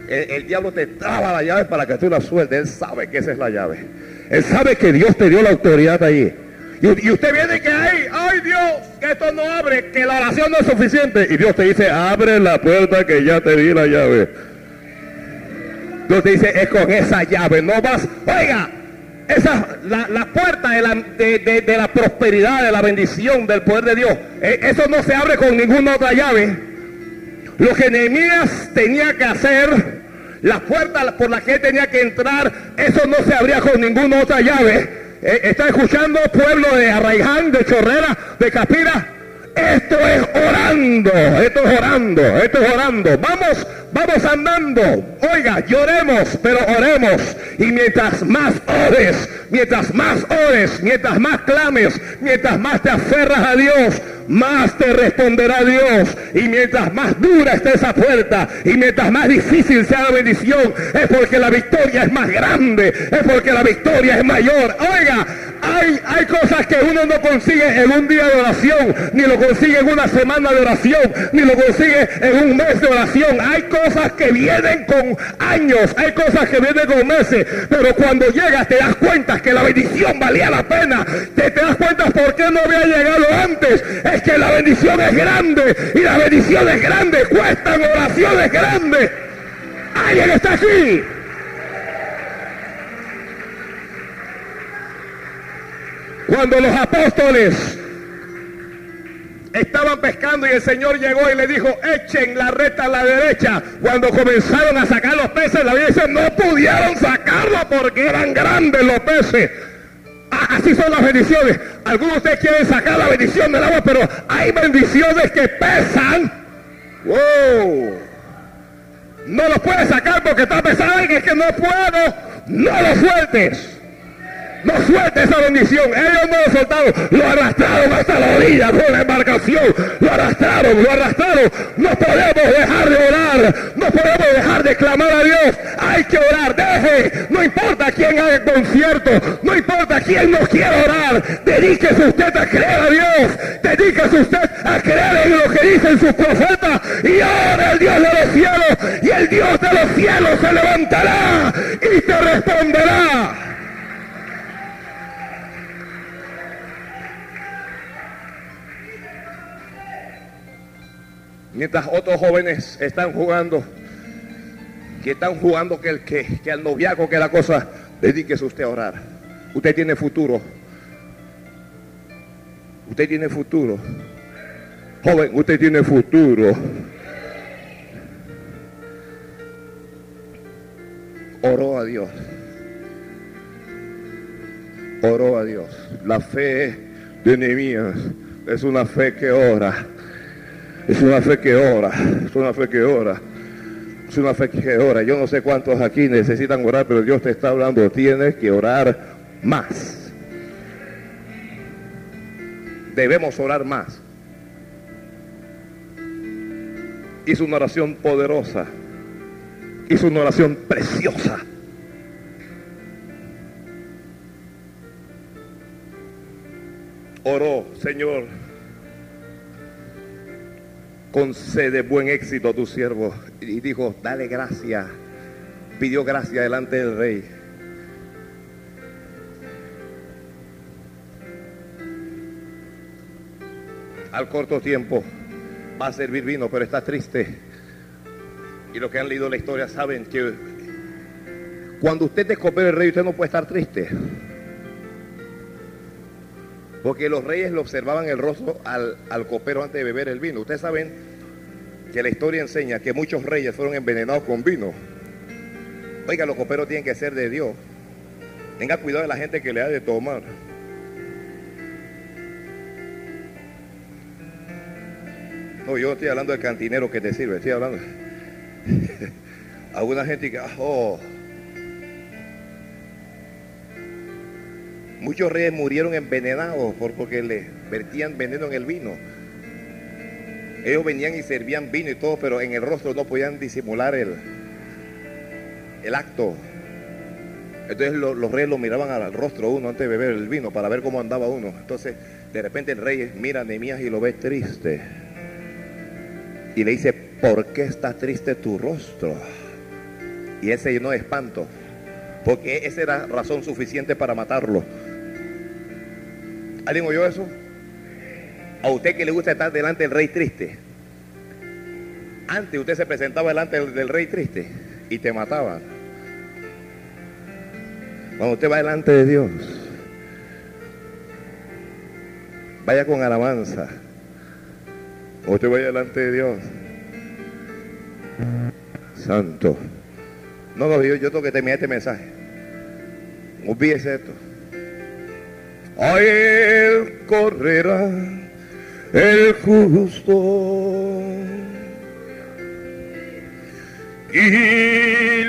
El, diablo te traba la llave para que tú la sueltes. Él sabe que esa es la llave. Él sabe que Dios te dio la autoridad ahí. Y, usted viene que hay, ay Dios, que esto no abre, que la oración no es suficiente. Y Dios te dice, abre la puerta que ya te di la llave. Dios te dice, es con esa llave, no vas, oiga, esa, la, la puerta de la, de, de, de la, prosperidad, de la bendición, del poder de Dios, eh, eso no se abre con ninguna otra llave. Lo que Nehemías tenía que hacer, la puerta por la que tenía que entrar, eso no se abría con ninguna otra llave. Eh, ¿Está escuchando pueblo de Arraiján, de Chorrera, de Capira? Esto es orando, esto es orando, esto es orando. Vamos, vamos andando. Oiga, lloremos, pero oremos. Y mientras más ores, mientras más ores, mientras más clames, mientras más te aferras a Dios, más te responderá Dios. Y mientras más dura esté esa puerta, y mientras más difícil sea la bendición, es porque la victoria es más grande, es porque la victoria es mayor. Oiga, hay, hay cosas que uno no consigue en un día de oración, ni lo consigue en una semana de oración, ni lo consigue en un mes de oración. Hay cosas que vienen con años, hay cosas que vienen con meses, pero cuando llegas te das cuenta que la bendición valía la pena. Te, das cuenta por qué no había llegado antes. Es que la bendición es grande y las bendiciones grandes cuestan oraciones grandes. ¿Alguien está aquí? Cuando los apóstoles estaban pescando y el Señor llegó y le dijo, echen la reta a la derecha. Cuando comenzaron a sacar los peces, la Biblia dice, no pudieron sacarlo porque eran grandes los peces. Así son las bendiciones. Algunos de ustedes quieren sacar la bendición del agua, pero hay bendiciones que pesan. No los puedes sacar porque está pesado y es que no puedo. No lo sueltes. no suelte esa bendición. Ellos no lo soltaron, lo arrastraron hasta la orilla con la embarcación. Lo arrastraron, lo arrastraron. No podemos dejar de orar, no podemos dejar de clamar a Dios. Hay que orar, deje, no importa quién haga el concierto, no importa quién no quiera orar. Dedíquese usted a creer a Dios, dedíquese usted a creer en lo que dicen sus profetas y ahora el Dios de los cielos y el Dios de los cielos se levantará y te responderá. Mientras otros jóvenes están jugando, que están jugando que, el, que, que al noviaco, que la cosa, dedíquese usted a orar. Usted tiene futuro. Usted tiene futuro. Joven, usted tiene futuro. Oró a Dios. Oró a Dios. La fe de Nehemías es una fe que ora. Es una fe que ora. Es una fe que ora. Es una fe que. Yo no sé cuántos aquí necesitan orar, pero Dios te está hablando. Tienes que orar más. Debemos orar más. Hizo una oración poderosa. Hizo una oración preciosa. Oró, Señor, concede buen éxito a tu siervo. Y dijo, dale gracia. Pidió gracia delante del rey. Al corto tiempo va a servir vino, pero está triste. Y los que han leído la historia saben que cuando usted descopera el rey, usted no puede estar triste. Porque los reyes le observaban el rostro al, al, copero antes de beber el vino. Ustedes saben que la historia enseña que muchos reyes fueron envenenados con vino. Oiga, los coperos tienen que ser de Dios. Tenga cuidado de la gente que le ha de tomar. No, yo estoy hablando del cantinero que te sirve, estoy hablando. Alguna gente que, oh, Muchos reyes murieron envenenados por, porque le vertían veneno en el vino. Ellos venían y servían vino y todo, pero en el rostro no podían disimular el, el acto. Entonces lo, los reyes lo miraban al rostro uno antes de beber el vino para ver cómo andaba uno. Entonces de repente el rey mira a Nehemías y lo ve triste. Y le dice, ¿por qué está triste tu rostro? Y él se llenó de espanto. Porque esa era razón suficiente para matarlo. ¿Alguien oyó eso? A usted que le gusta estar delante del rey triste. Antes usted se presentaba delante del, rey triste y te mataban. Cuando usted va delante de Dios, vaya con alabanza. Cuando usted vaya delante de Dios, Santo. No, no, yo, yo tengo que terminar este mensaje. Olvídese esto. A él correrá el justo y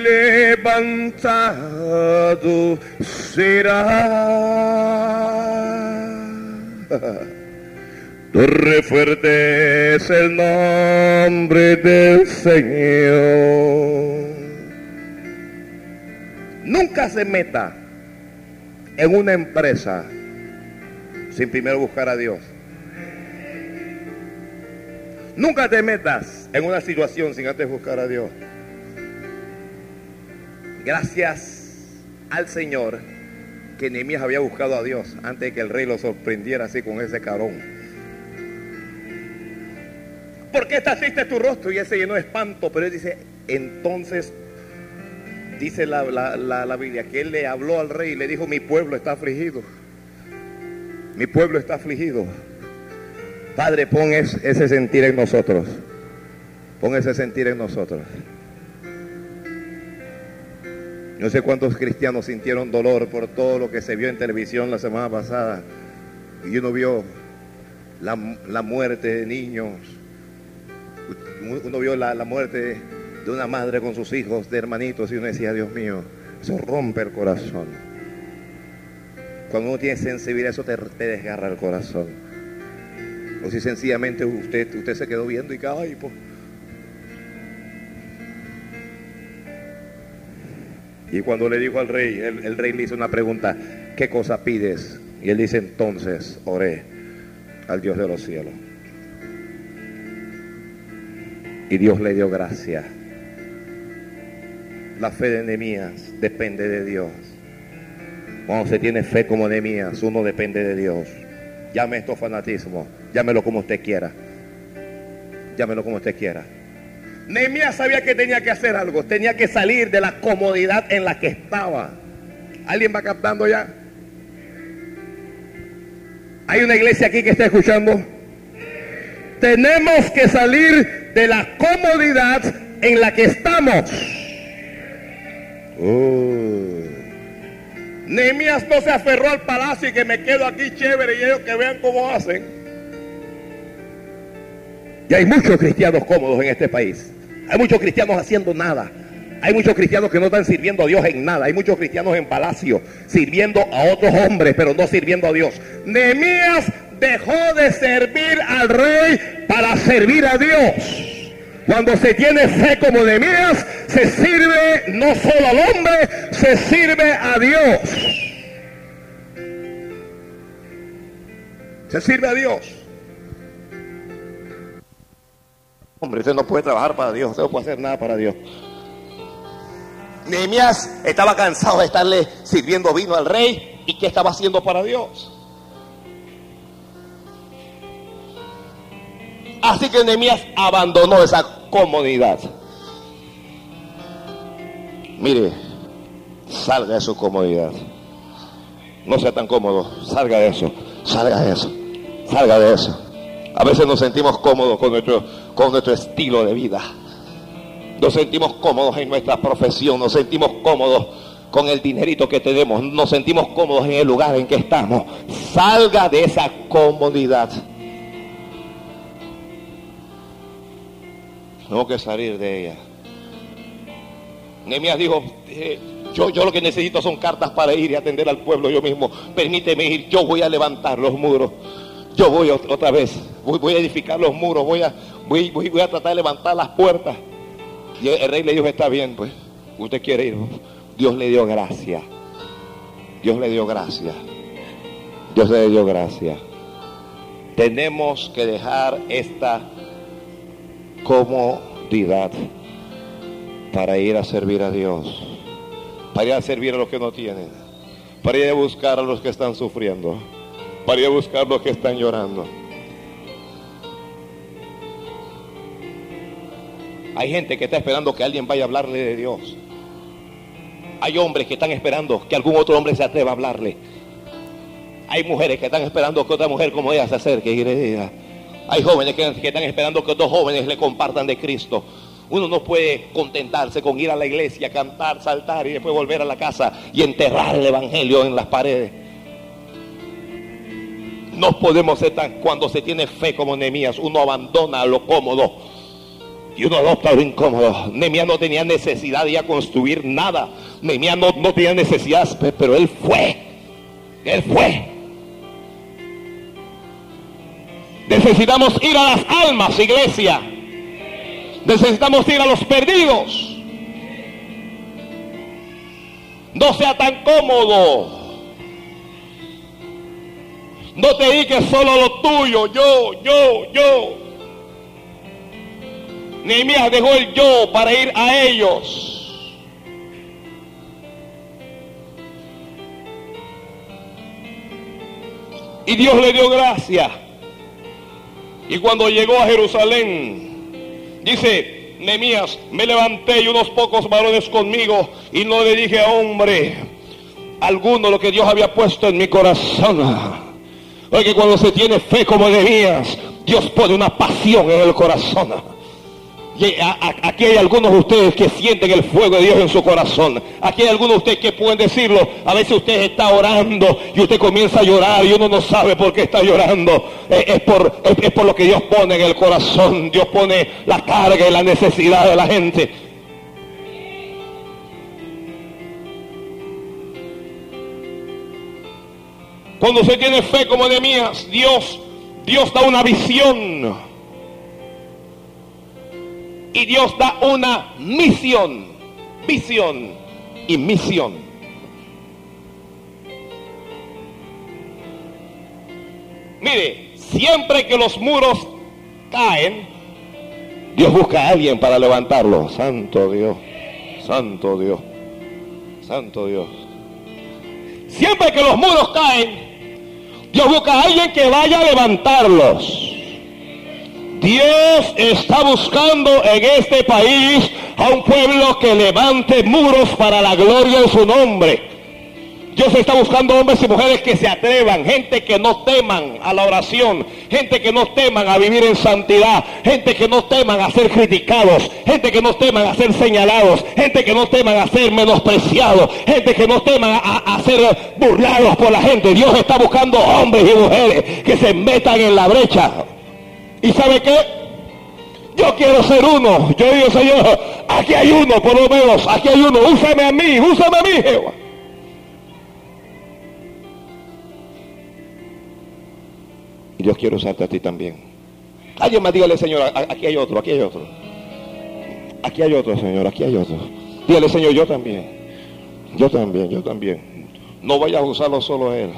levantado será. Torre fuerte es el nombre del Señor. Nunca se meta en una empresa sin primero buscar a Dios. Nunca te metas en una situación sin antes buscar a Dios. Gracias al Señor que Nehemías había buscado a Dios antes de que el rey lo sorprendiera así con ese carón. ¿Por qué está triste tu rostro? Y él se llenó de espanto, pero él dice, entonces, dice la, la, la, la Biblia, que él le habló al rey y le dijo, mi pueblo está afligido. Mi pueblo está afligido. Padre, pon ese sentir en nosotros. Pon ese sentir en nosotros. No sé cuántos cristianos sintieron dolor por todo lo que se vio en televisión la semana pasada. Y uno vio la, la muerte de niños. Uno vio la, la, muerte de una madre con sus hijos, de hermanitos, y uno decía, Dios mío, eso rompe el corazón. Cuando uno tiene sensibilidad, eso te, te desgarra el corazón. O si sencillamente usted, usted se quedó viendo y que, ay, pues. Y cuando le dijo al rey, el, rey le hizo una pregunta, ¿qué cosa pides? Y él dice, entonces oré al Dios de los cielos. Y Dios le dio gracia. La fe de Nehemías depende de Dios. Cuando se tiene fe como Nehemías, uno depende de Dios. Llame esto fanatismo, llámelo como usted quiera. Llámelo como usted quiera. Nehemías sabía que tenía que hacer algo, tenía que salir de la comodidad en la que estaba. ¿Alguien va captando ya? ¿Hay una iglesia aquí que está escuchando? Tenemos que salir de la comodidad en la que estamos. Uh. Nehemías no se aferró al palacio y que me quedo aquí chévere y ellos que vean cómo hacen. Y hay muchos cristianos cómodos en este país. Hay muchos cristianos haciendo nada. Hay muchos cristianos que no están sirviendo a Dios en nada. Hay muchos cristianos en palacio sirviendo a otros hombres, pero no sirviendo a Dios. Nehemías dejó de servir al rey para servir a Dios. Cuando se tiene fe como Nehemías, se sirve no solo al hombre, se sirve a Dios. Se sirve a Dios. Hombre, usted no puede trabajar para Dios, usted no puede hacer nada para Dios. Nehemías estaba cansado de estarle sirviendo vino al rey y qué estaba haciendo para Dios. Así que Nehemías abandonó esa comodidad. Mire, salga de su comodidad. No sea tan cómodo, salga de eso, salga de eso, salga de eso. A veces nos sentimos cómodos con nuestro, con nuestro estilo de vida. Nos sentimos cómodos en nuestra profesión, nos sentimos cómodos con el dinerito que tenemos, nos sentimos cómodos en el lugar en que estamos. Salga de esa comodidad. Tengo que salir de ella. Nehemías dijo, eh, yo, yo lo que necesito son cartas para ir y atender al pueblo yo mismo. Permíteme ir, yo voy a levantar los muros. Yo voy otra vez, voy, a edificar los muros, voy a, voy, voy, a tratar de levantar las puertas. El rey le dijo, está bien, pues, usted quiere ir. Dios le dio gracia. Dios le dio gracia. Dios le dio gracia. Tenemos que dejar esta comodidad para ir a servir a Dios, para ir a servir a los que no tienen, para ir a buscar a los que están sufriendo, para ir a buscar los que están llorando. Hay gente que está esperando que alguien vaya a hablarle de Dios. Hay hombres que están esperando que algún otro hombre se atreva a hablarle. Hay mujeres que están esperando que otra mujer como ella se acerque y le diga, hay jóvenes que, que, están esperando que otros jóvenes le compartan de Cristo. Uno no puede contentarse con ir a la iglesia, cantar, saltar y después volver a la casa y enterrar el Evangelio en las paredes. No podemos ser tan, cuando se tiene fe como Nehemías, uno abandona lo cómodo y uno adopta lo incómodo. Nehemías no tenía necesidad de construir nada. Nehemías no, no tenía necesidad, pero él fue. Él fue. Necesitamos ir a las almas, iglesia. Necesitamos ir a los perdidos. No sea tan cómodo. No te dediques solo lo tuyo, yo, yo, yo. Nehemías dejó el yo para ir a ellos. Y Dios le dio gracia. Y cuando llegó a Jerusalén, dice Nemías, me levanté y unos pocos varones conmigo y no le dije a hombre alguno lo que Dios había puesto en mi corazón. Porque cuando se tiene fe como Nemías, Dios pone una pasión en el corazón. Y aquí hay algunos de ustedes que sienten el fuego de Dios en su corazón. Aquí hay algunos de ustedes que pueden decirlo. A veces usted está orando y usted comienza a llorar y uno no sabe por qué está llorando. Es, por, es, es por lo que Dios pone en el corazón. Dios pone la carga y la necesidad de la gente. Cuando se tiene fe como Nehemías, Dios, Dios da una visión. Y Dios da una misión. Visión y misión. Mire, siempre que los muros caen, Dios busca a alguien para levantarlo. Santo Dios, Santo Dios, Santo Dios. Siempre que los muros caen, Dios busca a alguien que vaya a levantarlos. Dios está buscando en este país a un pueblo que levante muros para la gloria de su nombre. Dios está buscando hombres y mujeres que se atrevan, gente que no teman a la oración, gente que no teman a vivir en santidad, gente que no teman a ser criticados, gente que no teman a ser señalados, gente que no teman a ser menospreciados, gente que no teman a, ser burlados por la gente. Dios está buscando hombres y mujeres que se metan en la brecha. ¿Y sabe qué? Yo quiero ser uno. Yo digo, Señor, aquí hay uno, por lo menos, aquí hay uno. Úsame a mí, úsame a mí, Jehová. Dios quiere usarte a ti también. Alguien más dígale, Señor, aquí hay otro, aquí hay otro. Aquí hay otro, Señor, aquí hay otro. Dígale, Señor, yo también. Yo también, yo también. No vayas a usarlo solo a Él.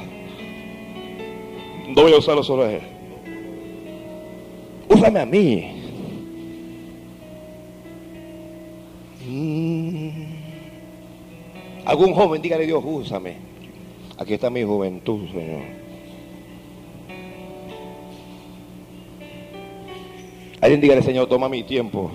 No voy a usarlo solo a Él. Úsame a mí. Mm. Algún joven, dígale Dios, úsame. Aquí está mi juventud, Señor. Alguien dígale, Señor, toma mi tiempo.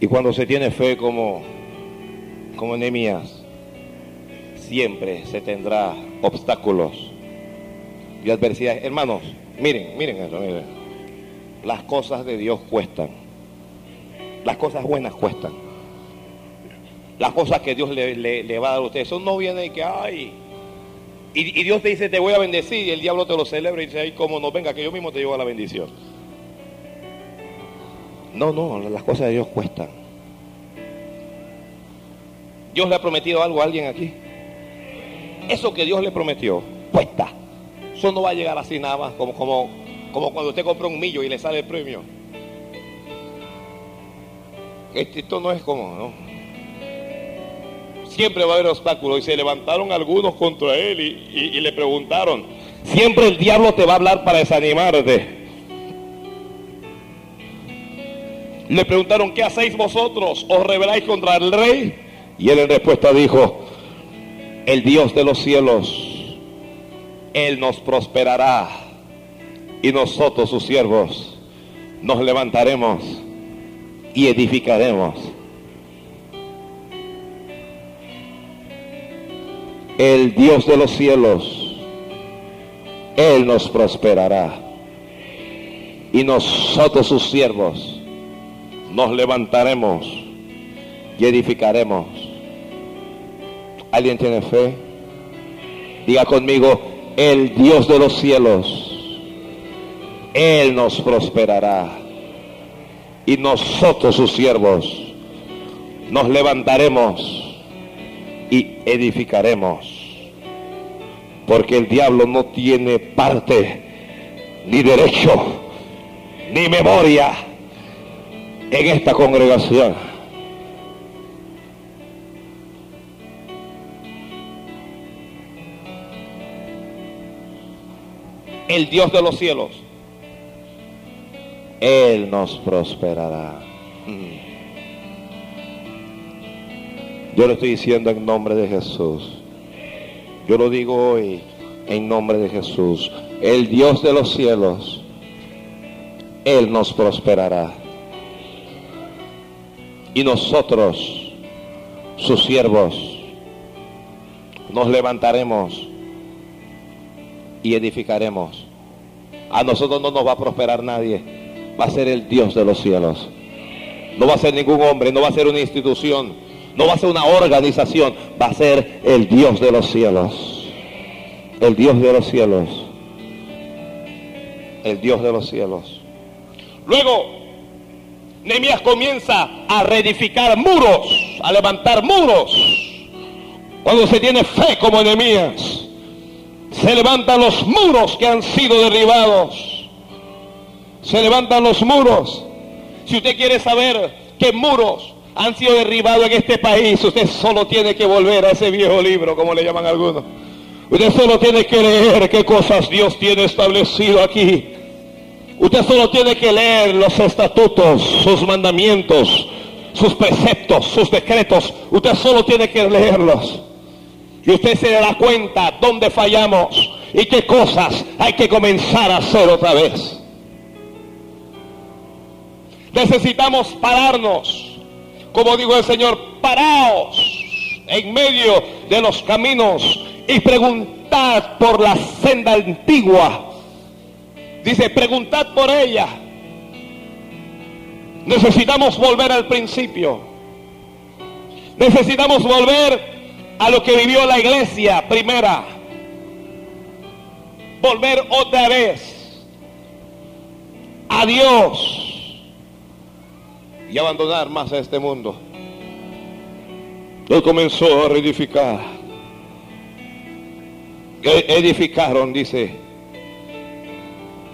Y cuando se tiene fe como, como Nehemías, siempre se tendrá obstáculos y adversidades. Hermanos, miren, miren eso, miren. Las cosas de Dios cuestan. Las cosas buenas cuestan. Las cosas que Dios le, va a dar a usted. Eso no viene de que, ay. Y, Dios te dice, te voy a bendecir. Y el diablo te lo celebra y dice, ay, como no, venga, que yo mismo te llevo a la bendición. No, no, las cosas de Dios cuestan. Dios le ha prometido algo a alguien aquí. Eso que Dios le prometió, cuesta. Eso no va a llegar así nada como, como, como cuando usted compra un millo y le sale el premio. Esto no es como, ¿no? Siempre va a haber obstáculos. Y se levantaron algunos contra él y, y le preguntaron. Siempre el diablo te va a hablar para desanimarte. Le preguntaron, ¿qué hacéis vosotros? ¿Os rebeláis contra el rey? Y él en respuesta dijo, el Dios de los cielos él nos prosperará y nosotros sus siervos nos levantaremos y edificaremos. El Dios de los cielos, Él nos prosperará y nosotros sus siervos nos levantaremos y edificaremos. ¿Alguien tiene fe? Diga conmigo, el Dios de los cielos, Él nos prosperará. Y nosotros, sus siervos, nos levantaremos y edificaremos. Porque el diablo no tiene parte, ni derecho, ni memoria en esta congregación. El Dios de los cielos, Él nos prosperará. Yo lo estoy diciendo en nombre de Jesús. Yo lo digo hoy en nombre de Jesús. El Dios de los cielos, Él nos prosperará. Y nosotros, sus siervos, nos levantaremos y edificaremos. A nosotros no nos va a prosperar nadie. Va a ser el Dios de los cielos. No va a ser ningún hombre, no va a ser una institución, No va a ser una organización, va a ser el Dios de los cielos. El Dios de los cielos. El Dios de los cielos. Luego, Nehemías comienza a reedificar muros, a levantar muros. Cuando se tiene fe como Nehemías, se levantan los muros que han sido derribados. Se levantan los muros. Si usted quiere saber qué muros han sido derribados en este país, usted solo tiene que volver a ese viejo libro, como le llaman algunos. Usted solo tiene que leer qué cosas Dios tiene establecido aquí. Usted solo tiene que leer los estatutos, sus mandamientos, sus preceptos, sus decretos. Usted solo tiene que leerlos. Y usted se dará cuenta dónde fallamos y qué cosas hay que comenzar a hacer otra vez. Necesitamos pararnos. Como dijo el Señor, paraos en medio de los caminos y preguntad por la senda antigua. Dice, preguntad por ella. Necesitamos volver al principio. Necesitamos volver a lo que vivió la iglesia primera. Volver otra vez a Dios y abandonar más a este mundo. Él comenzó a reedificar. Edificaron, dice.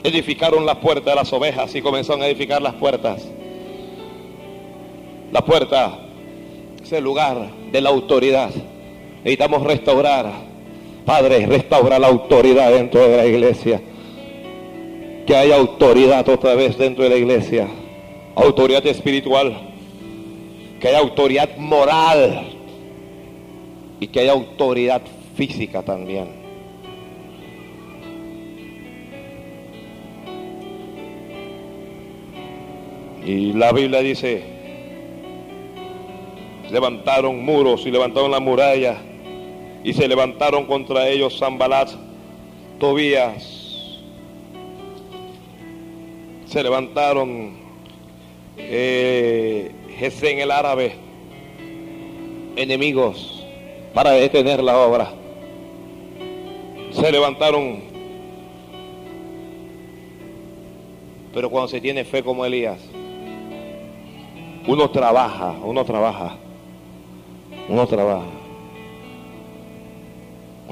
Edificaron la puerta de las ovejas y comenzaron a edificar las puertas. La puerta es el lugar de la autoridad. Necesitamos restaurar. Padre, restaura la autoridad dentro de la iglesia. Que haya autoridad otra vez dentro de la iglesia. Autoridad espiritual. Que haya autoridad moral. Y que haya autoridad física también. Y la Biblia dice, levantaron muros y levantaron la muralla y se levantaron contra ellos Zambalat, Tobías. Se levantaron eh, en el árabe, enemigos, para detener la obra. Se levantaron, pero cuando se tiene fe como Elías, uno trabaja, uno trabaja, uno trabaja.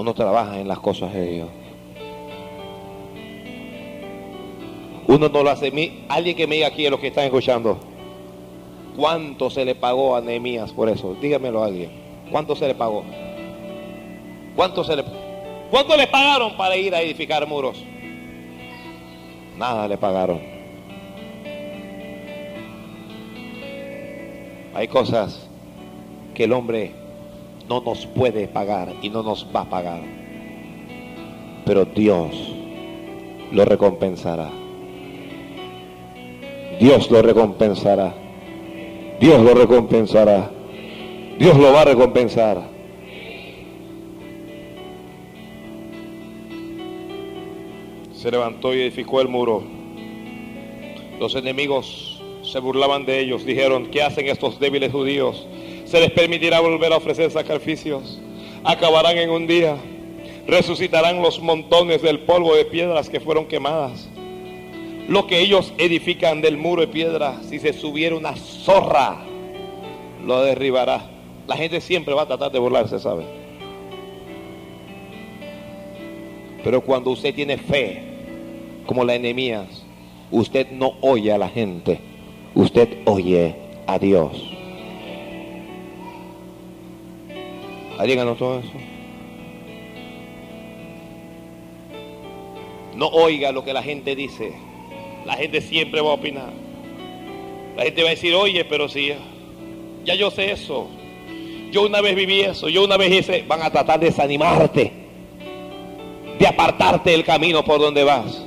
Uno trabaja en las cosas de Dios. Uno no lo hace. Alguien que me diga aquí, a los que están escuchando, ¿cuánto se le pagó a Nehemías por eso? Dígamelo a alguien. ¿Cuánto se le pagó? ¿Cuánto se le ¿Cuánto le pagaron para ir a edificar muros? Nada le pagaron. Hay cosas que el hombre no nos puede pagar y no nos va a pagar. Pero Dios lo recompensará. Dios lo recompensará. Dios lo recompensará. Dios lo va a recompensar. Se levantó y edificó el muro. Los enemigos se burlaban de ellos. Dijeron, ¿qué hacen estos débiles judíos? Se les permitirá volver a ofrecer sacrificios. Acabarán en un día. Resucitarán los montones del polvo de piedras que fueron quemadas. Lo que ellos edifican del muro de piedra, si se subiera una zorra, lo derribará. La gente siempre va a tratar de burlarse, ¿sabe? Pero cuando usted tiene fe, como la enemías, usted no oye a la gente, usted oye a Dios. ¿Alguien anotó eso? No oiga lo que la gente dice. La gente siempre va a opinar. La gente va a decir, oye, pero si ya yo sé eso. Yo una vez viví eso. Yo una vez hice. Van a tratar de desanimarte. De apartarte del camino por donde vas.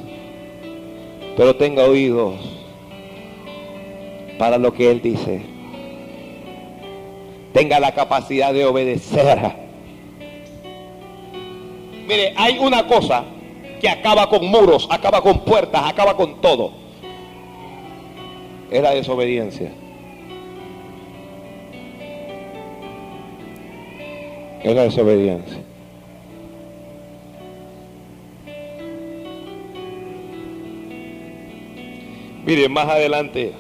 Pero tenga oídos para lo que Él dice tenga la capacidad de obedecer. Mire, hay una cosa que acaba con muros, acaba con puertas, acaba con todo. Es la desobediencia. Es la desobediencia. Miren, más adelante.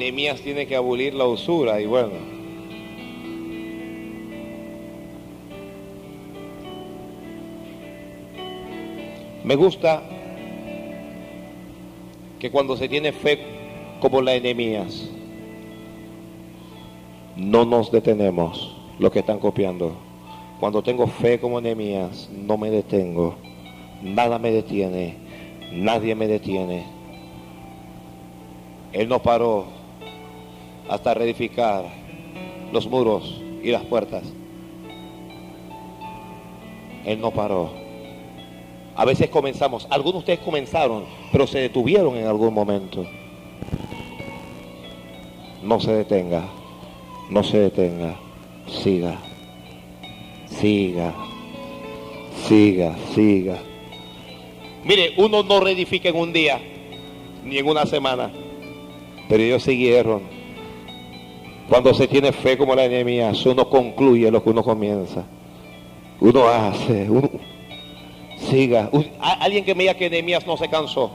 Nehemías tiene que abolir la usura y bueno. Me gusta que cuando se tiene fe como la enemías, no nos detenemos los que están copiando. Cuando tengo fe como enemías, no me detengo. Nada me detiene. Nadie me detiene. Él no paró hasta reedificar los muros y las puertas. Él no paró. A veces comenzamos, algunos de ustedes comenzaron, pero se detuvieron en algún momento. No se detenga, no se detenga, siga siga, siga, siga. Mire, uno no reedifica en un día, ni en una semana, pero ellos siguieron. Cuando se tiene fe como la enemía, uno concluye lo que uno comienza. Uno hace, uno siga. alguien que me diga que Nehemías no se cansó.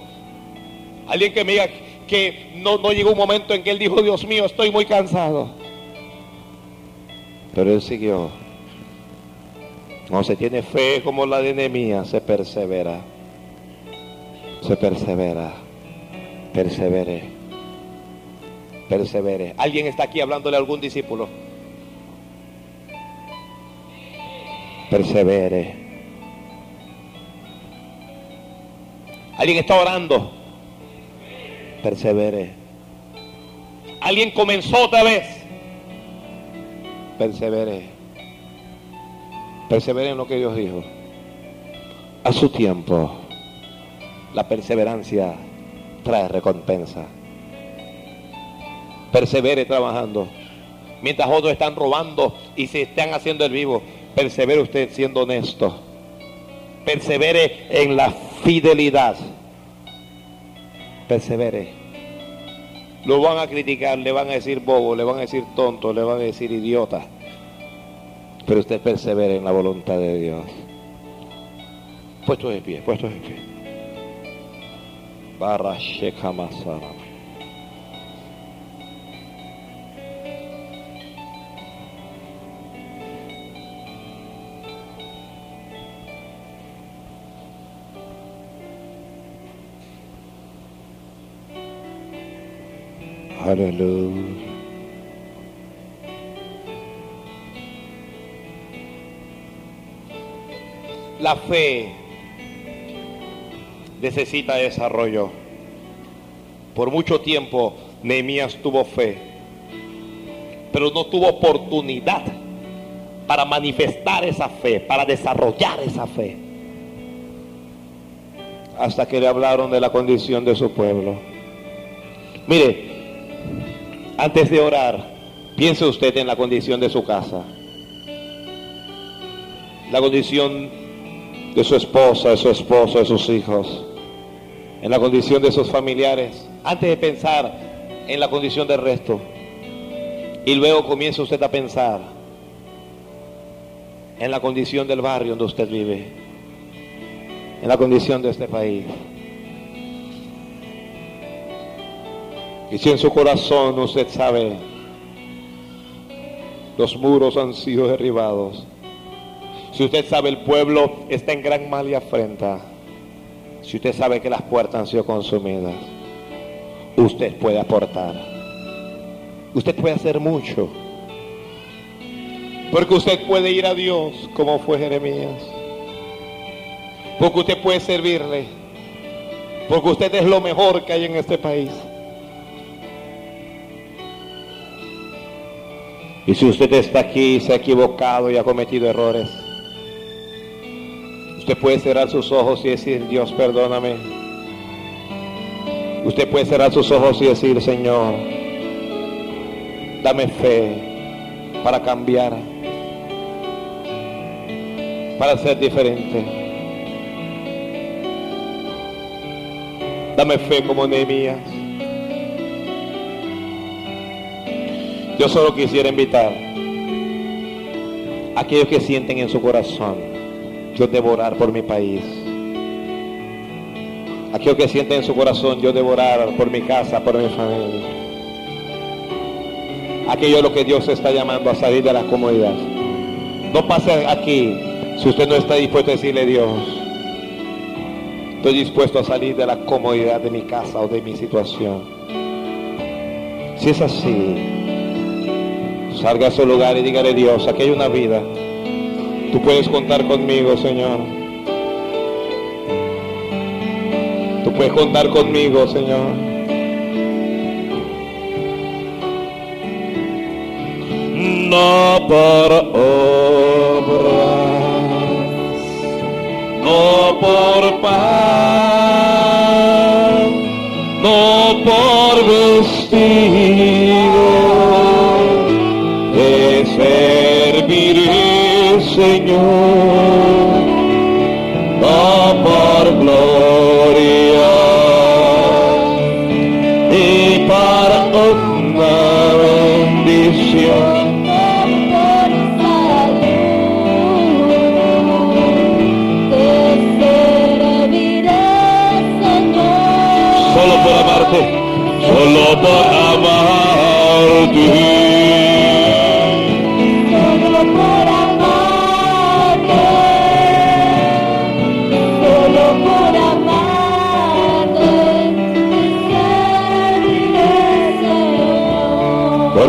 Alguien que me diga que no, no llegó un momento en que él dijo, Dios mío, estoy muy cansado. Pero él siguió. No se tiene fe como la de se persevera. Se persevera. Persevere. Persevere. ¿Alguien está aquí hablándole a algún discípulo? Persevere. ¿Alguien está orando? Persevere. ¿Alguien comenzó otra vez? Persevere. Persevere en lo que Dios dijo. A su tiempo, la perseverancia trae recompensa. Persevere trabajando. Mientras otros están robando y se están haciendo el vivo, persevere usted siendo honesto. Persevere en la fidelidad. Persevere. Lo van a criticar, le van a decir bobo, le van a decir tonto, le van a decir idiota pero usted persevera en la voluntad de Dios. Puesto de pie, puesto de pie. Barra Aleluya. La fe necesita desarrollo. Por mucho tiempo Nehemías tuvo fe, pero no tuvo oportunidad para manifestar esa fe, para desarrollar esa fe. Hasta que le hablaron de la condición de su pueblo. Mire, antes de orar, piense usted en la condición de su casa. La condición de su esposa, de su esposo, de sus hijos, en la condición de sus familiares, antes de pensar en la condición del resto. Y luego comienza usted a pensar en la condición del barrio donde usted vive, en la condición de este país. Y si en su corazón usted sabe, los muros han sido derribados, si usted sabe el pueblo está en gran mal y afrenta, si usted sabe que las puertas han sido consumidas, usted puede aportar. Usted puede hacer mucho. Porque usted puede ir a Dios como fue Jeremías. Porque usted puede servirle. Porque usted es lo mejor que hay en este país. Y si usted está aquí, se ha equivocado y ha cometido errores, Usted puede cerrar sus ojos y decir, Dios, perdóname. Usted puede cerrar sus ojos y decir, Señor, dame fe para cambiar, para ser diferente. Dame fe como Nehemías. Yo solo quisiera invitar a aquellos que sienten en su corazón, yo devorar por mi país. Aquellos que sienten en su corazón, yo devorar por mi casa, por mi familia. Aquello es lo que Dios está llamando a salir de la comodidad. No pase aquí si usted no está dispuesto a decirle Dios, estoy dispuesto a salir de la comodidad de mi casa o de mi situación. Si es así, salga a su lugar y dígale Dios, aquí hay una vida. Tú puedes contar conmigo, Señor. Tú puedes contar conmigo, Señor. No por obras, no por pan, no por vestido, Señor,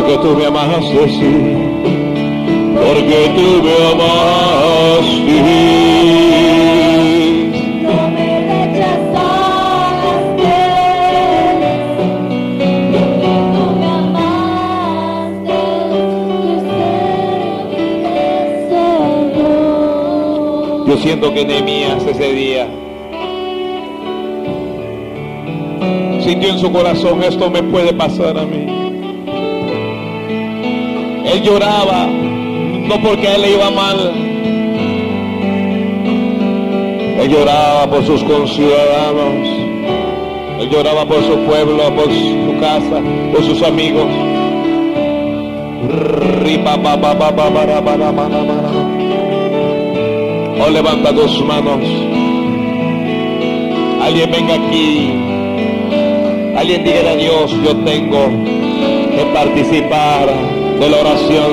Porque tú me amaste, sí. Porque tú me amaste. No me rechazaste, porque tú me amaste. Yo siento que Nehemías ese día sintió en su corazón, esto me puede pasar a mí. Él lloraba, no porque él le iba mal. Él lloraba por sus conciudadanos. Él lloraba por su pueblo, por su casa, por sus amigos. Oh, levanta tus manos. Alguien venga aquí. Alguien diga a Dios, yo tengo que participar de la oración.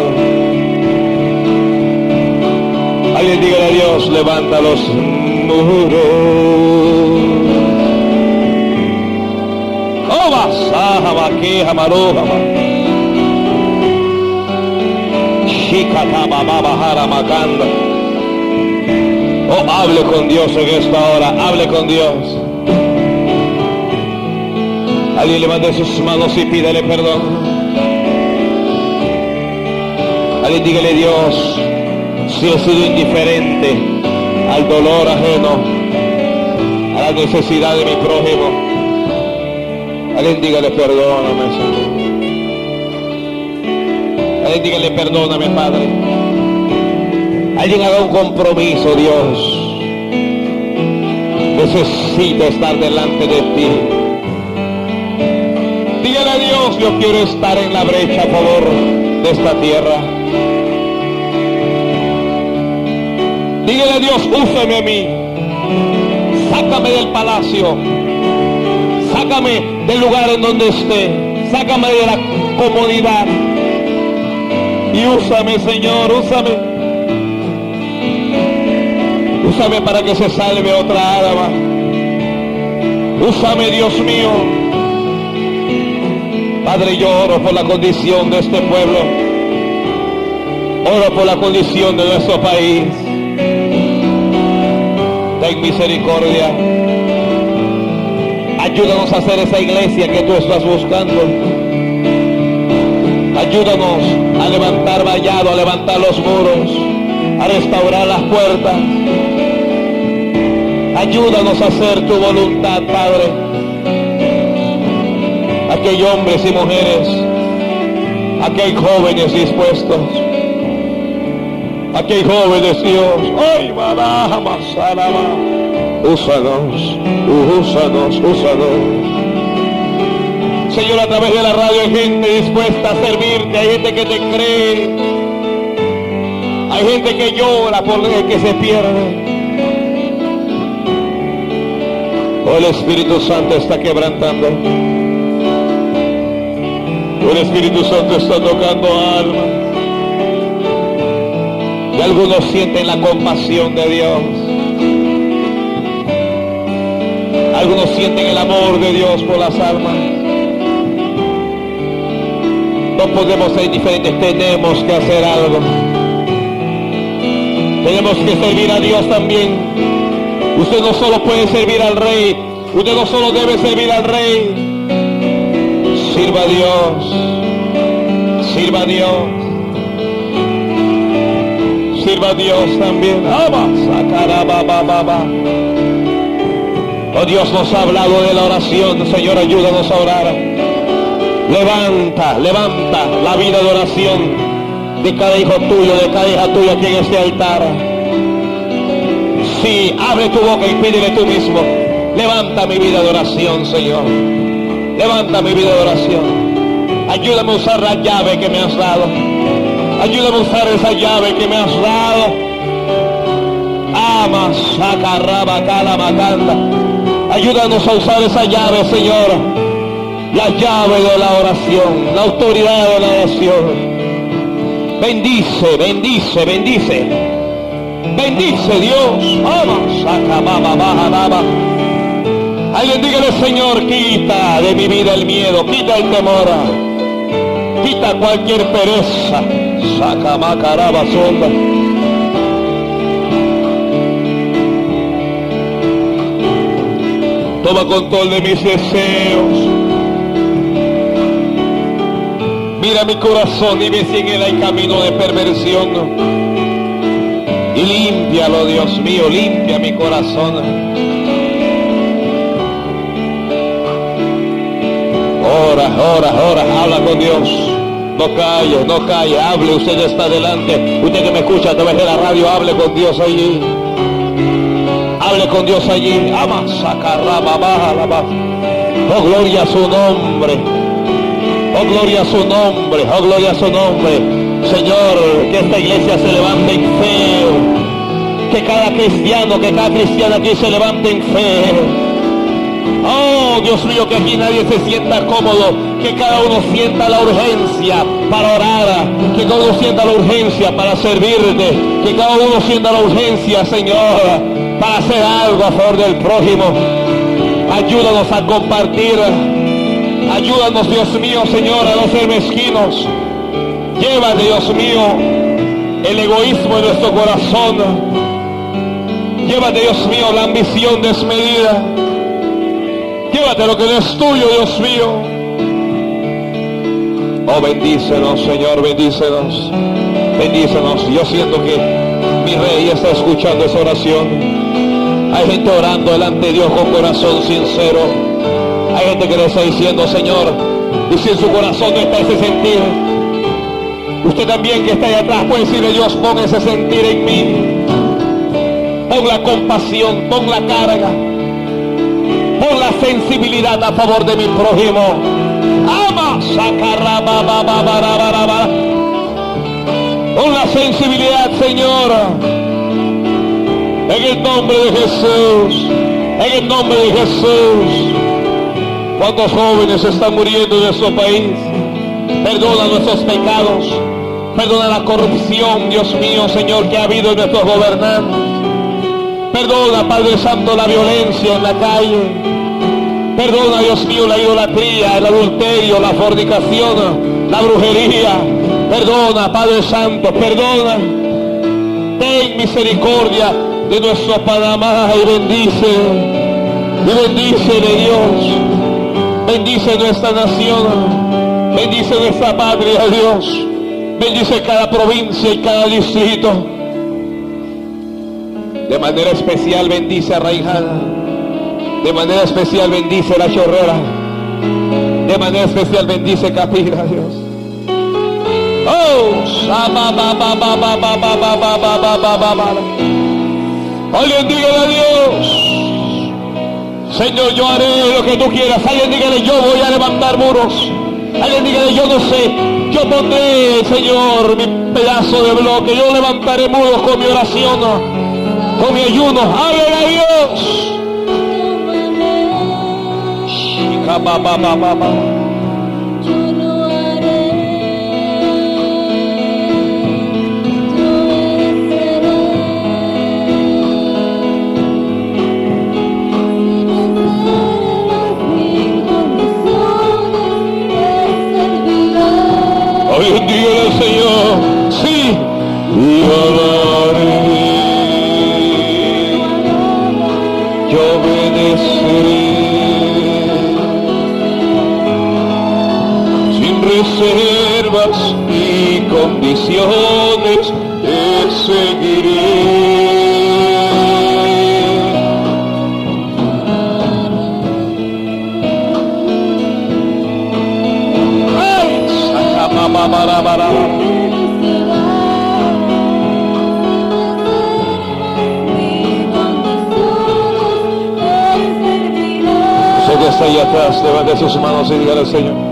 Alguien diga a Dios, levanta los muros. Oh, basajaba, quejamarójama. Shikataba, bajara, macanda. Oh, hable con Dios en esta hora, hable con Dios. Alguien levante sus manos y pídele perdón. Alguien dígale Dios, si he sido indiferente al dolor ajeno, a la necesidad de mi prójimo. Alguien dígale perdóname, Señor. Alguien dígale perdóname, Padre. Alguien haga un compromiso, Dios. Necesito estar delante de ti. Dígale a Dios, yo quiero estar en la brecha a favor de esta tierra. Dígale a Dios, úsame a mí. Sácame del palacio. Sácame del lugar en donde esté. Sácame de la comodidad. Y úsame, Señor, úsame. Úsame para que se salve otra alma. Úsame, Dios mío. Padre, yo oro por la condición de este pueblo. Oro por la condición de nuestro país. Misericordia. Ayúdanos a hacer esa iglesia que tú estás buscando. Ayúdanos a levantar vallado, a levantar los muros, a restaurar las puertas. Ayúdanos a hacer tu voluntad, Padre. Aquí hay hombres y mujeres. Aquí hay jóvenes dispuestos. Aquí hay jóvenes, Dios. Ay, barajama, sarama. Úsanos, úsanos, úsanos. Señor, a través de la radio hay gente dispuesta a servirte, hay gente que te cree, hay gente que llora por el que se pierde. Oh, el Espíritu Santo está quebrantando. Oh, el Espíritu Santo está tocando almas. Y algunos sienten la compasión de Dios. Algunos sienten el amor de Dios por las almas. No podemos ser diferentes, tenemos que hacer algo. Tenemos que servir a Dios también. Usted no solo puede servir al rey, usted no solo debe servir al rey. Sirva a Dios. Sirva a Dios. Sirva a Dios también. Oh Dios nos ha hablado de la oración. Señor, ayúdanos a orar. Levanta, levanta la vida de oración de cada hijo tuyo, de cada hija tuya aquí en este altar. Sí, abre tu boca y pídele tú mismo. Levanta mi vida de oración, Señor. Levanta mi vida de oración. Ayúdame a usar la llave que me has dado. Ayúdame a usar esa llave que me has dado. Ama, saca, raba, cala, matanda. Ayúdanos a usar esa llave, Señor. La llave de la oración, la autoridad de la oración. Bendice, bendice, bendice. Bendice Dios. Vamos, saca, baba, baja, baba. Alguien dígale, Señor, quita de mi vida el miedo, quita el temor. Quita cualquier pereza. Saca, macaraba, sonda. Toma control de mis deseos. Mira mi corazón y ve si en hay camino de perversión. Y límpialo, Dios mío, limpia mi corazón. Ora, ora, ora, habla con Dios. No calle, no calle, hable, usted está delante. Usted que me escucha a través de la radio, hable con Dios allí. Hable con Dios allí. Ama, sacarraba, baja. Oh, gloria a su nombre. Oh, gloria a su nombre. Oh, gloria a su nombre. Señor, que esta iglesia se levante en fe. Que cada cristiano, que cada cristiana aquí se levante en fe. Oh, Dios mío, que aquí nadie se sienta cómodo, que cada uno sienta la urgencia para orar, que cada uno sienta la urgencia para servirte, que cada uno sienta la urgencia, Señor, para hacer algo a favor del prójimo. Ayúdanos a compartir, ayúdanos, Dios mío, Señor, a no ser mezquinos. Lleva, Dios mío, el egoísmo en nuestro corazón. Llévate, Dios mío, la ambición desmedida. Llévate lo que no es tuyo, Dios mío. Oh, bendícenos, Señor, bendícenos. Bendícenos. Yo siento que mi rey está escuchando esa oración. Hay gente orando delante de Dios con corazón sincero. Hay gente que le está diciendo, Señor, y si en su corazón no está ese sentir, usted también que está ahí atrás puede decirle, Dios, pon ese sentir en mí. Pon la compasión, pon la carga por la sensibilidad a favor de mi prójimo. Ama, Con la sensibilidad, Señor. En el nombre de Jesús. En el nombre de Jesús. ¿Cuántos jóvenes están muriendo en nuestro país? Perdona nuestros pecados. Perdona la corrupción, Dios mío, Señor, que ha habido en nuestros gobernantes. Perdona, Padre Santo, la violencia en la calle. Perdona, Dios mío, la idolatría, el adulterio, la fornicación, la brujería. Perdona, Padre Santo, perdona. Ten misericordia de nuestro Panamá y bendice. Y bendícele Dios. Bendice nuestra nación. Bendice nuestra patria, Dios. Bendice cada provincia y cada distrito. De manera especial bendice a Raijana. De manera especial bendice la chorrera. De manera especial bendice Capira, Dios. Oh, alguien dígale a Dios, Señor, yo haré lo que tú quieras. Alguien dígale, yo voy a levantar muros. Alguien dígale, yo no sé, yo pondré, Señor, mi pedazo de bloque. Yo levantaré muros con mi oración, con mi ayuno. Háblale a Dios. Chica, ba, ba, ba, ba, ba. Condiciones te seguiré. Ay. Sé que está ahí atrás, levante sus manos y dígale al Señor.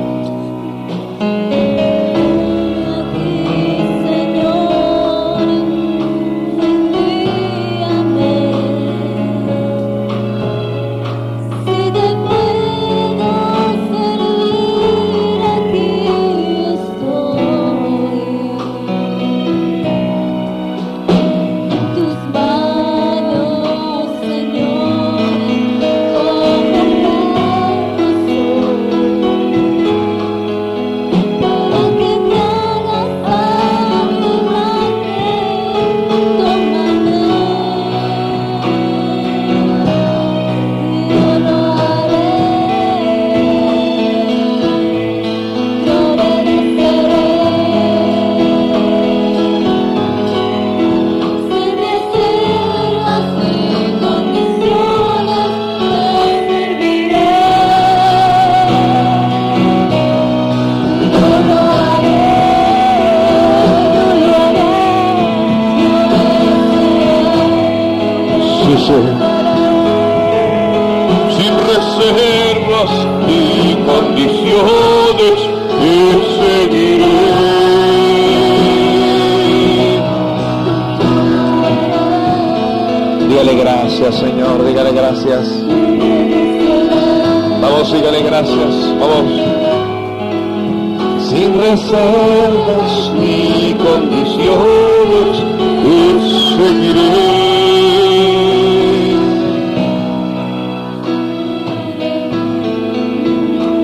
Señor, dígale gracias. Vamos, dígale gracias, vamos. Sin reservas ni condiciones te seguiré.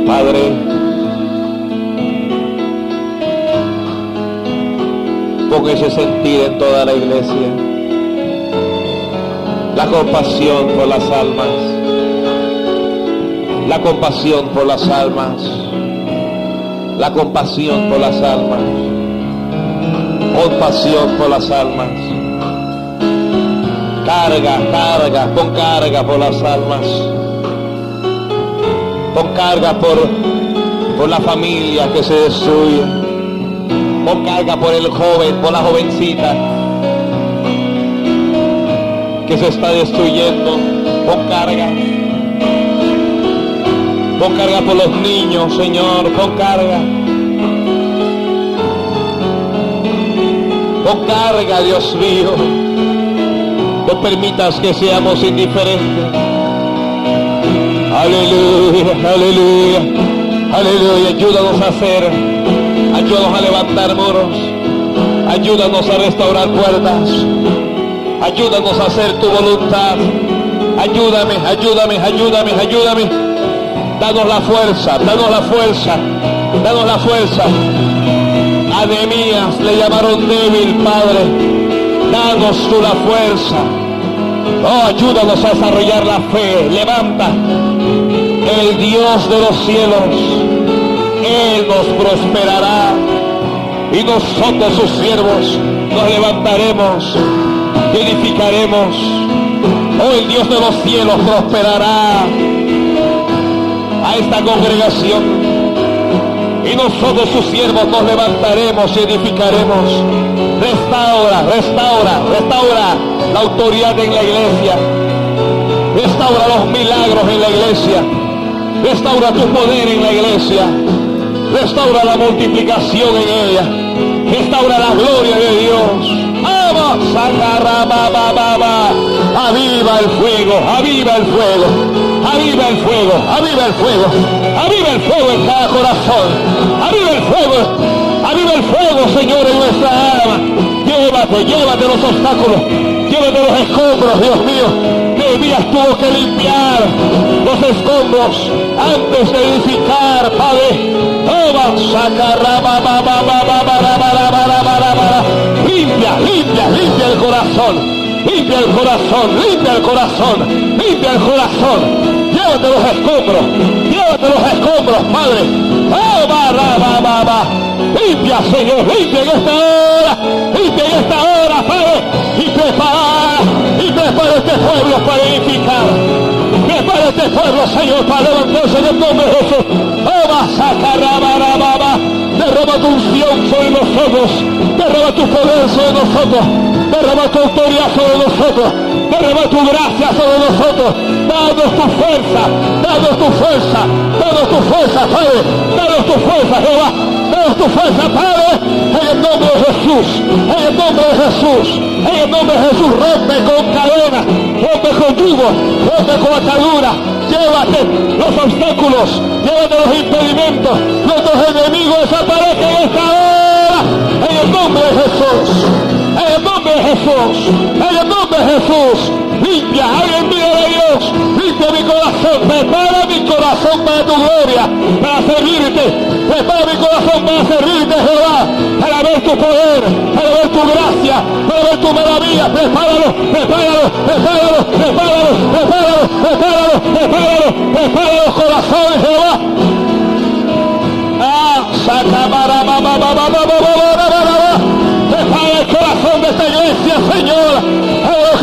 Padre, pon ese sentir en toda la iglesia. La compasión por las almas. La compasión por las almas. La compasión por las almas. Compasión por las almas. Carga, carga, con carga por las almas. Pon carga por, por la familia que se destruye. Pon carga por el joven, por la jovencita que se está destruyendo. Pon carga. Pon carga por los niños, Señor. Pon carga. Pon carga, Dios mío. No permitas que seamos indiferentes. Aleluya, aleluya, aleluya. Ayúdanos a hacer, ayúdanos a levantar muros, ayúdanos a restaurar puertas, ayúdanos a hacer tu voluntad. Ayúdame, ayúdame, ayúdame, ayúdame. Danos la fuerza, danos la fuerza, danos la fuerza. A Nehemías le llamaron débil, Padre. Danos tú la fuerza. Oh, ayúdanos a desarrollar la fe. Levanta el Dios de los cielos. Él nos prosperará. Y nosotros sus siervos nos levantaremos edificaremos. Oh, el Dios de los cielos prosperará a esta congregación. Y nosotros sus siervos nos levantaremos y edificaremos. Restaura, restaura, restaura la autoridad en la iglesia. Restaura los milagros en la iglesia. Restaura tu poder en la iglesia. Restaura la multiplicación en ella. Restaura la gloria de Dios. Aviva el fuego, aviva el fuego, aviva el fuego, aviva el fuego, aviva el fuego en cada corazón, aviva el fuego, aviva el fuego, Señor, en nuestra alma. Llévate, llévate los obstáculos, llévate los escombros, Dios mío. Nehemías tuvo que limpiar los escombros antes de edificar, Padre. Toma, sacarra, Limpia, limpia, limpia el corazón. Limpia el corazón, limpia el corazón, limpia el corazón. Llévate los escombros, llévate los escombros, Padre. Oh, va, va, va, va. Limpia, Señor, limpia en esta hora, limpia en esta hora, Padre. Y prepara, y prepara este pueblo para edificar. Prepara este pueblo, Señor, para levantarse en el nombre de Jesús. Oh, va, saca, va. Derrama tu unción sobre nosotros. Derrama tu poder sobre nosotros. Derrama tu autoridad sobre nosotros. Derrama tu gracia sobre nosotros. Danos tu fuerza. Danos tu fuerza. Danos tu fuerza, Padre. Danos tu fuerza, Jehová. Tu fuerza, Padre. En el nombre de Jesús. En el nombre de Jesús. En el nombre de Jesús. Rompe con cadenas. Rompe con yugo. Rompe con atadura. Llévate los obstáculos. Llévate los impedimentos. Nuestros enemigos desaparecen en esta hora. En el nombre de Jesús. En el nombre de Jesús. En el nombre de Jesús. Limpia, alguien mira Dios. Mi corazón. Prepara mi corazón para tu gloria. Para servirte. Prepara mi corazón para servirte, Jehová. Para ver tu poder. Para ver tu gracia. Para ver tu maravilla. Prepáralo, prepáralo, prepáralo, prepáralo, prepáralo, prepáralo, prepáralo, prepáralo, corazón, Jehová. Ah. Prepara el corazón de esta iglesia, Señor.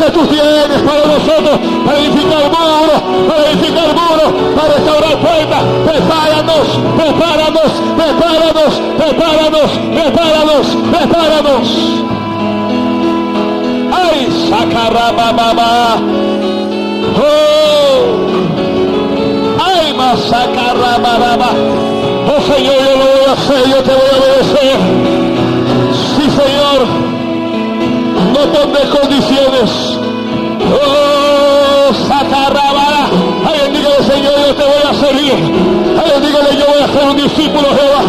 A lo que tú tienes para nosotros, para edificar muros, para edificar muros, para restaurar puertas. Prepáranos, prepáranos, prepáranos, prepáranos, prepáranos, prepáranos. Ay, ba. Oh. Ay, ba. Oh Señor, yo lo voy a hacer, yo te voy a obedecer. Tomes condiciones. Oh, sacarrabara. Alguien dígale, Señor, yo te voy a servir. Alguien dígale, yo voy a ser un discípulo, Jehová.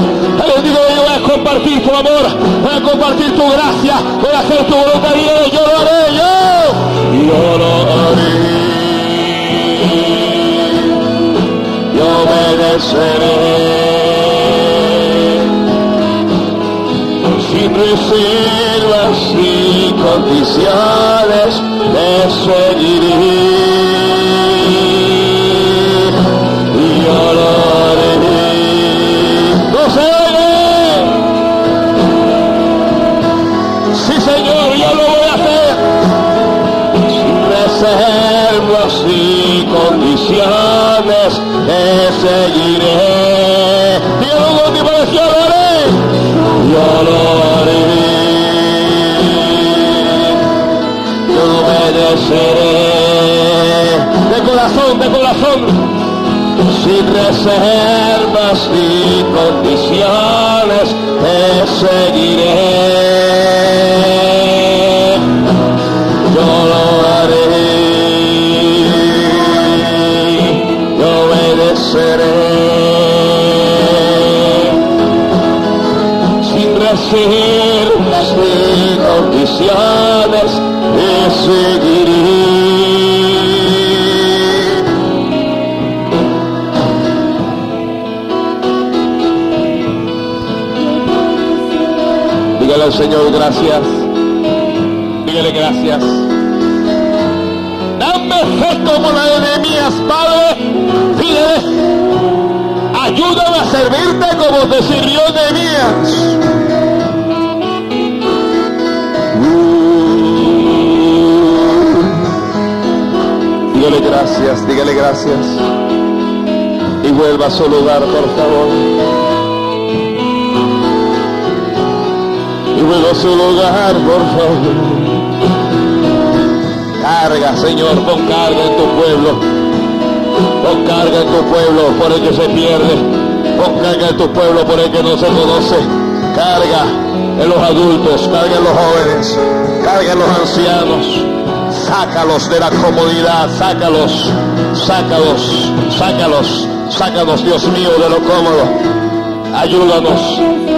Alguien dígale, yo voy a compartir tu amor. Voy a compartir tu gracia. Voy a hacer tu voluntad. Yo lo haré, yo. Yo lo haré. Yo obedeceré. Sin reservas y condiciones te seguiré y yo corazón, de corazón, sin reservas y condiciones, te seguiré, yo lo haré, yo obedeceré. sin reservas ni condiciones te seguiré. Señor gracias. Dígale gracias. Dame fe como la de Nehemías, Padre. Pídele. Ayúdame a servirte como te sirvió Nehemías. Dígale gracias, dígale gracias. Y vuelva a su lugar, por favor. A su lugar, por favor. carga, Señor, pon carga en tu pueblo. Pon carga en tu pueblo por el que se pierde. Pon carga en tu pueblo por el que no se conoce. Carga en los adultos, carga en los jóvenes, carga en los ancianos. Sácalos de la comodidad, sácalos, sácalos, sácalos, sácalos, Dios mío, de lo cómodo. Ayúdanos,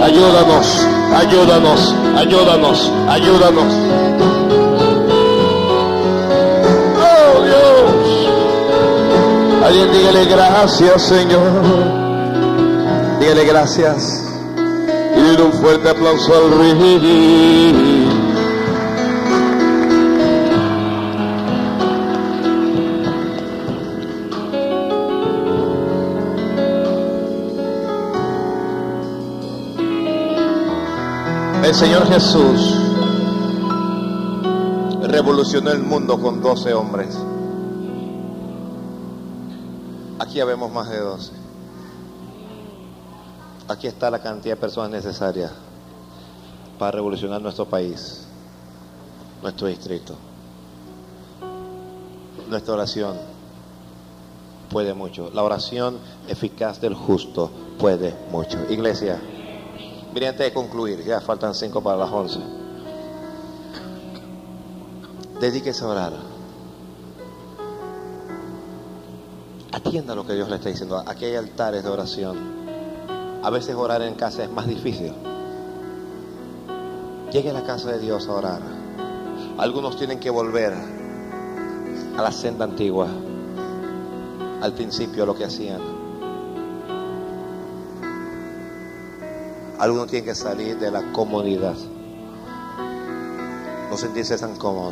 ayúdanos, ayúdanos, ayúdanos, ayúdanos. Oh Dios. Alguien dígale gracias, Señor. Dígale gracias. Y dile un fuerte aplauso al Rey. El Señor Jesús revolucionó el mundo con 12 hombres. Aquí habemos más de 12. Aquí está la cantidad de personas necesarias para revolucionar nuestro país, nuestro distrito. Nuestra oración puede mucho. La oración eficaz del justo puede mucho. Iglesia, miren antes de concluir, ya faltan cinco para las 11. Dedíquese a orar. Atienda lo que Dios le está diciendo. Aquí hay altares de oración. A veces orar en casa es más difícil. Llegue a la casa de Dios a orar. Algunos tienen que volver a la senda antigua, al principio lo que hacían. Algunos tienen que salir de la comodidad, no sentirse tan cómodo.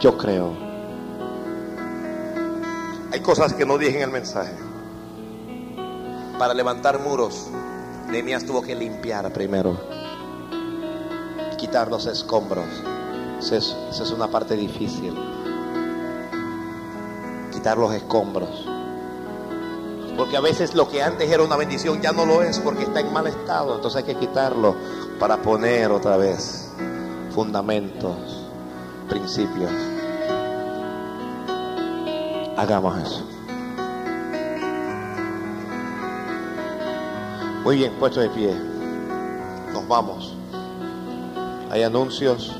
Yo creo. Hay cosas que no dije en el mensaje. Para levantar muros, Nehemías tuvo que limpiar primero. Quitar los escombros. Esa es, esa es una parte difícil. Quitar los escombros. Porque a veces lo que antes era una bendición ya no lo es porque está en mal estado. Entonces hay que quitarlo para poner otra vez fundamentos, principios. Hagamos eso. Muy bien, puesto de pie. Nos vamos. Hay anuncios.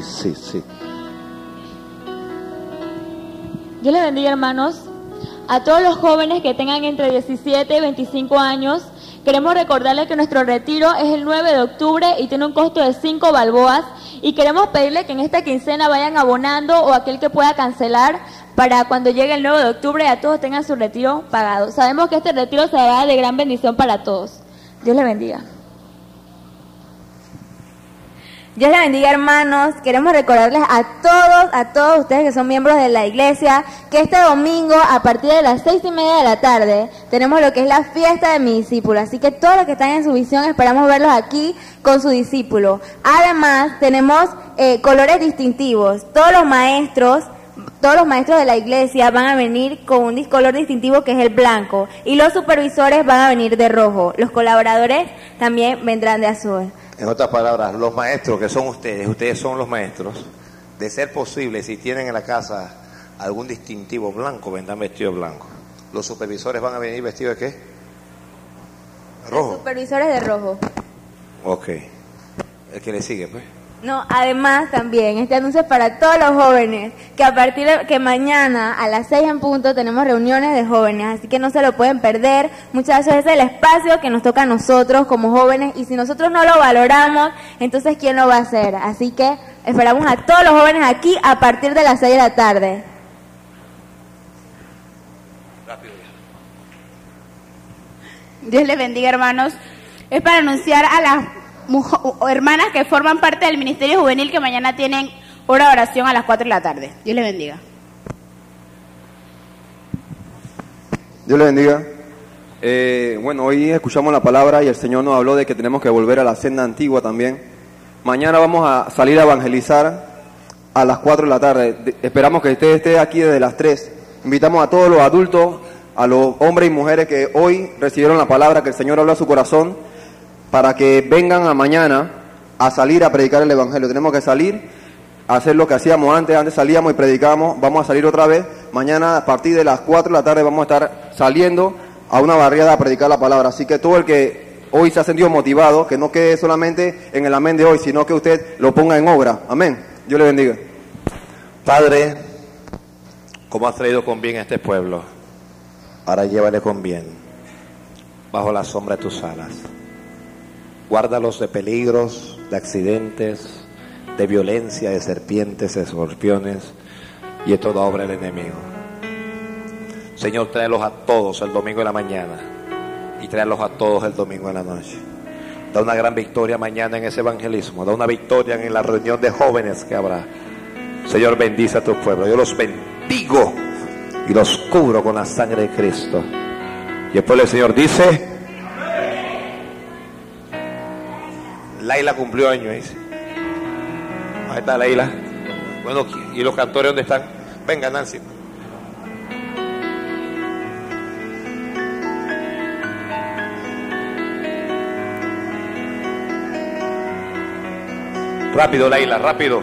Sí, sí, sí. Dios les bendiga, hermanos. A todos los jóvenes que tengan entre 17 y 25 años, queremos recordarles que nuestro retiro es el 9 de octubre y tiene un costo de 5 balboas. Y queremos pedirle que en esta quincena vayan abonando o aquel que pueda cancelar para cuando llegue el 9 de octubre ya todos tengan su retiro pagado. Sabemos que este retiro será de gran bendición para todos. Dios les bendiga. Dios les bendiga hermanos, queremos recordarles a todos, a todos ustedes que son miembros de la iglesia, que este domingo a partir de las seis y media de la tarde tenemos lo que es la fiesta de mi discípulo, así que todos los que están en su visión esperamos verlos aquí con su discípulo. Además tenemos eh, colores distintivos, todos los maestros, todos los maestros de la iglesia van a venir con un color distintivo que es el blanco. Y los supervisores van a venir de rojo, los colaboradores también vendrán de azul. En otras palabras, los maestros que son ustedes, ustedes son los maestros, de ser posible, si tienen en la casa algún distintivo blanco, vendrán vestidos blanco. Los supervisores van a venir vestidos de qué? Rojo. Supervisores de rojo. Ok. El que le sigue, pues. No, además también, este anuncio es para todos los jóvenes, que a partir de que mañana a las 6 en punto tenemos reuniones de jóvenes, así que no se lo pueden perder. Muchas veces es el espacio que nos toca a nosotros como jóvenes y si nosotros no lo valoramos, entonces ¿quién lo va a hacer? Así que esperamos a todos los jóvenes aquí a partir de las 6 de la tarde. Dios les bendiga, hermanos. Es para anunciar a las hermanas que forman parte del Ministerio Juvenil que mañana tienen hora de oración a las 4 de la tarde. Dios les bendiga. Dios le bendiga. Eh, bueno, hoy escuchamos la palabra y el Señor nos habló de que tenemos que volver a la senda antigua también. Mañana vamos a salir a evangelizar a las 4 de la tarde. De- esperamos que usted esté aquí desde las 3. Invitamos a todos los adultos, a los hombres y mujeres que hoy recibieron la palabra que el Señor habló a su corazón, para que vengan a mañana a salir a predicar el Evangelio. Tenemos que salir a hacer lo que hacíamos antes. Antes salíamos y predicábamos. Vamos a salir otra vez. Mañana a partir de las 4 de la tarde vamos a estar saliendo a una barriada a predicar la palabra. Así que todo el que hoy se ha sentido motivado, que no quede solamente en el amén de hoy, sino que usted lo ponga en obra. Amén. Dios le bendiga. Padre, como has traído con bien a este pueblo, ahora llévale con bien bajo la sombra de tus alas. Guárdalos de peligros, de accidentes, de violencia, de serpientes, de escorpiones y de toda obra del enemigo. Señor, tráelos a todos el domingo en la mañana y tráelos a todos el domingo en la noche. Da una gran victoria mañana en ese evangelismo, da una victoria en la reunión de jóvenes que habrá. Señor, bendice a tu pueblo. Yo los bendigo y los cubro con la sangre de Cristo. Y el pueblo del Señor dice, Laila cumplió año, dice. Ahí está Laila. Bueno, ¿y los cantores dónde están? Venga, Nancy. Rápido, Laila, rápido.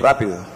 Rápido.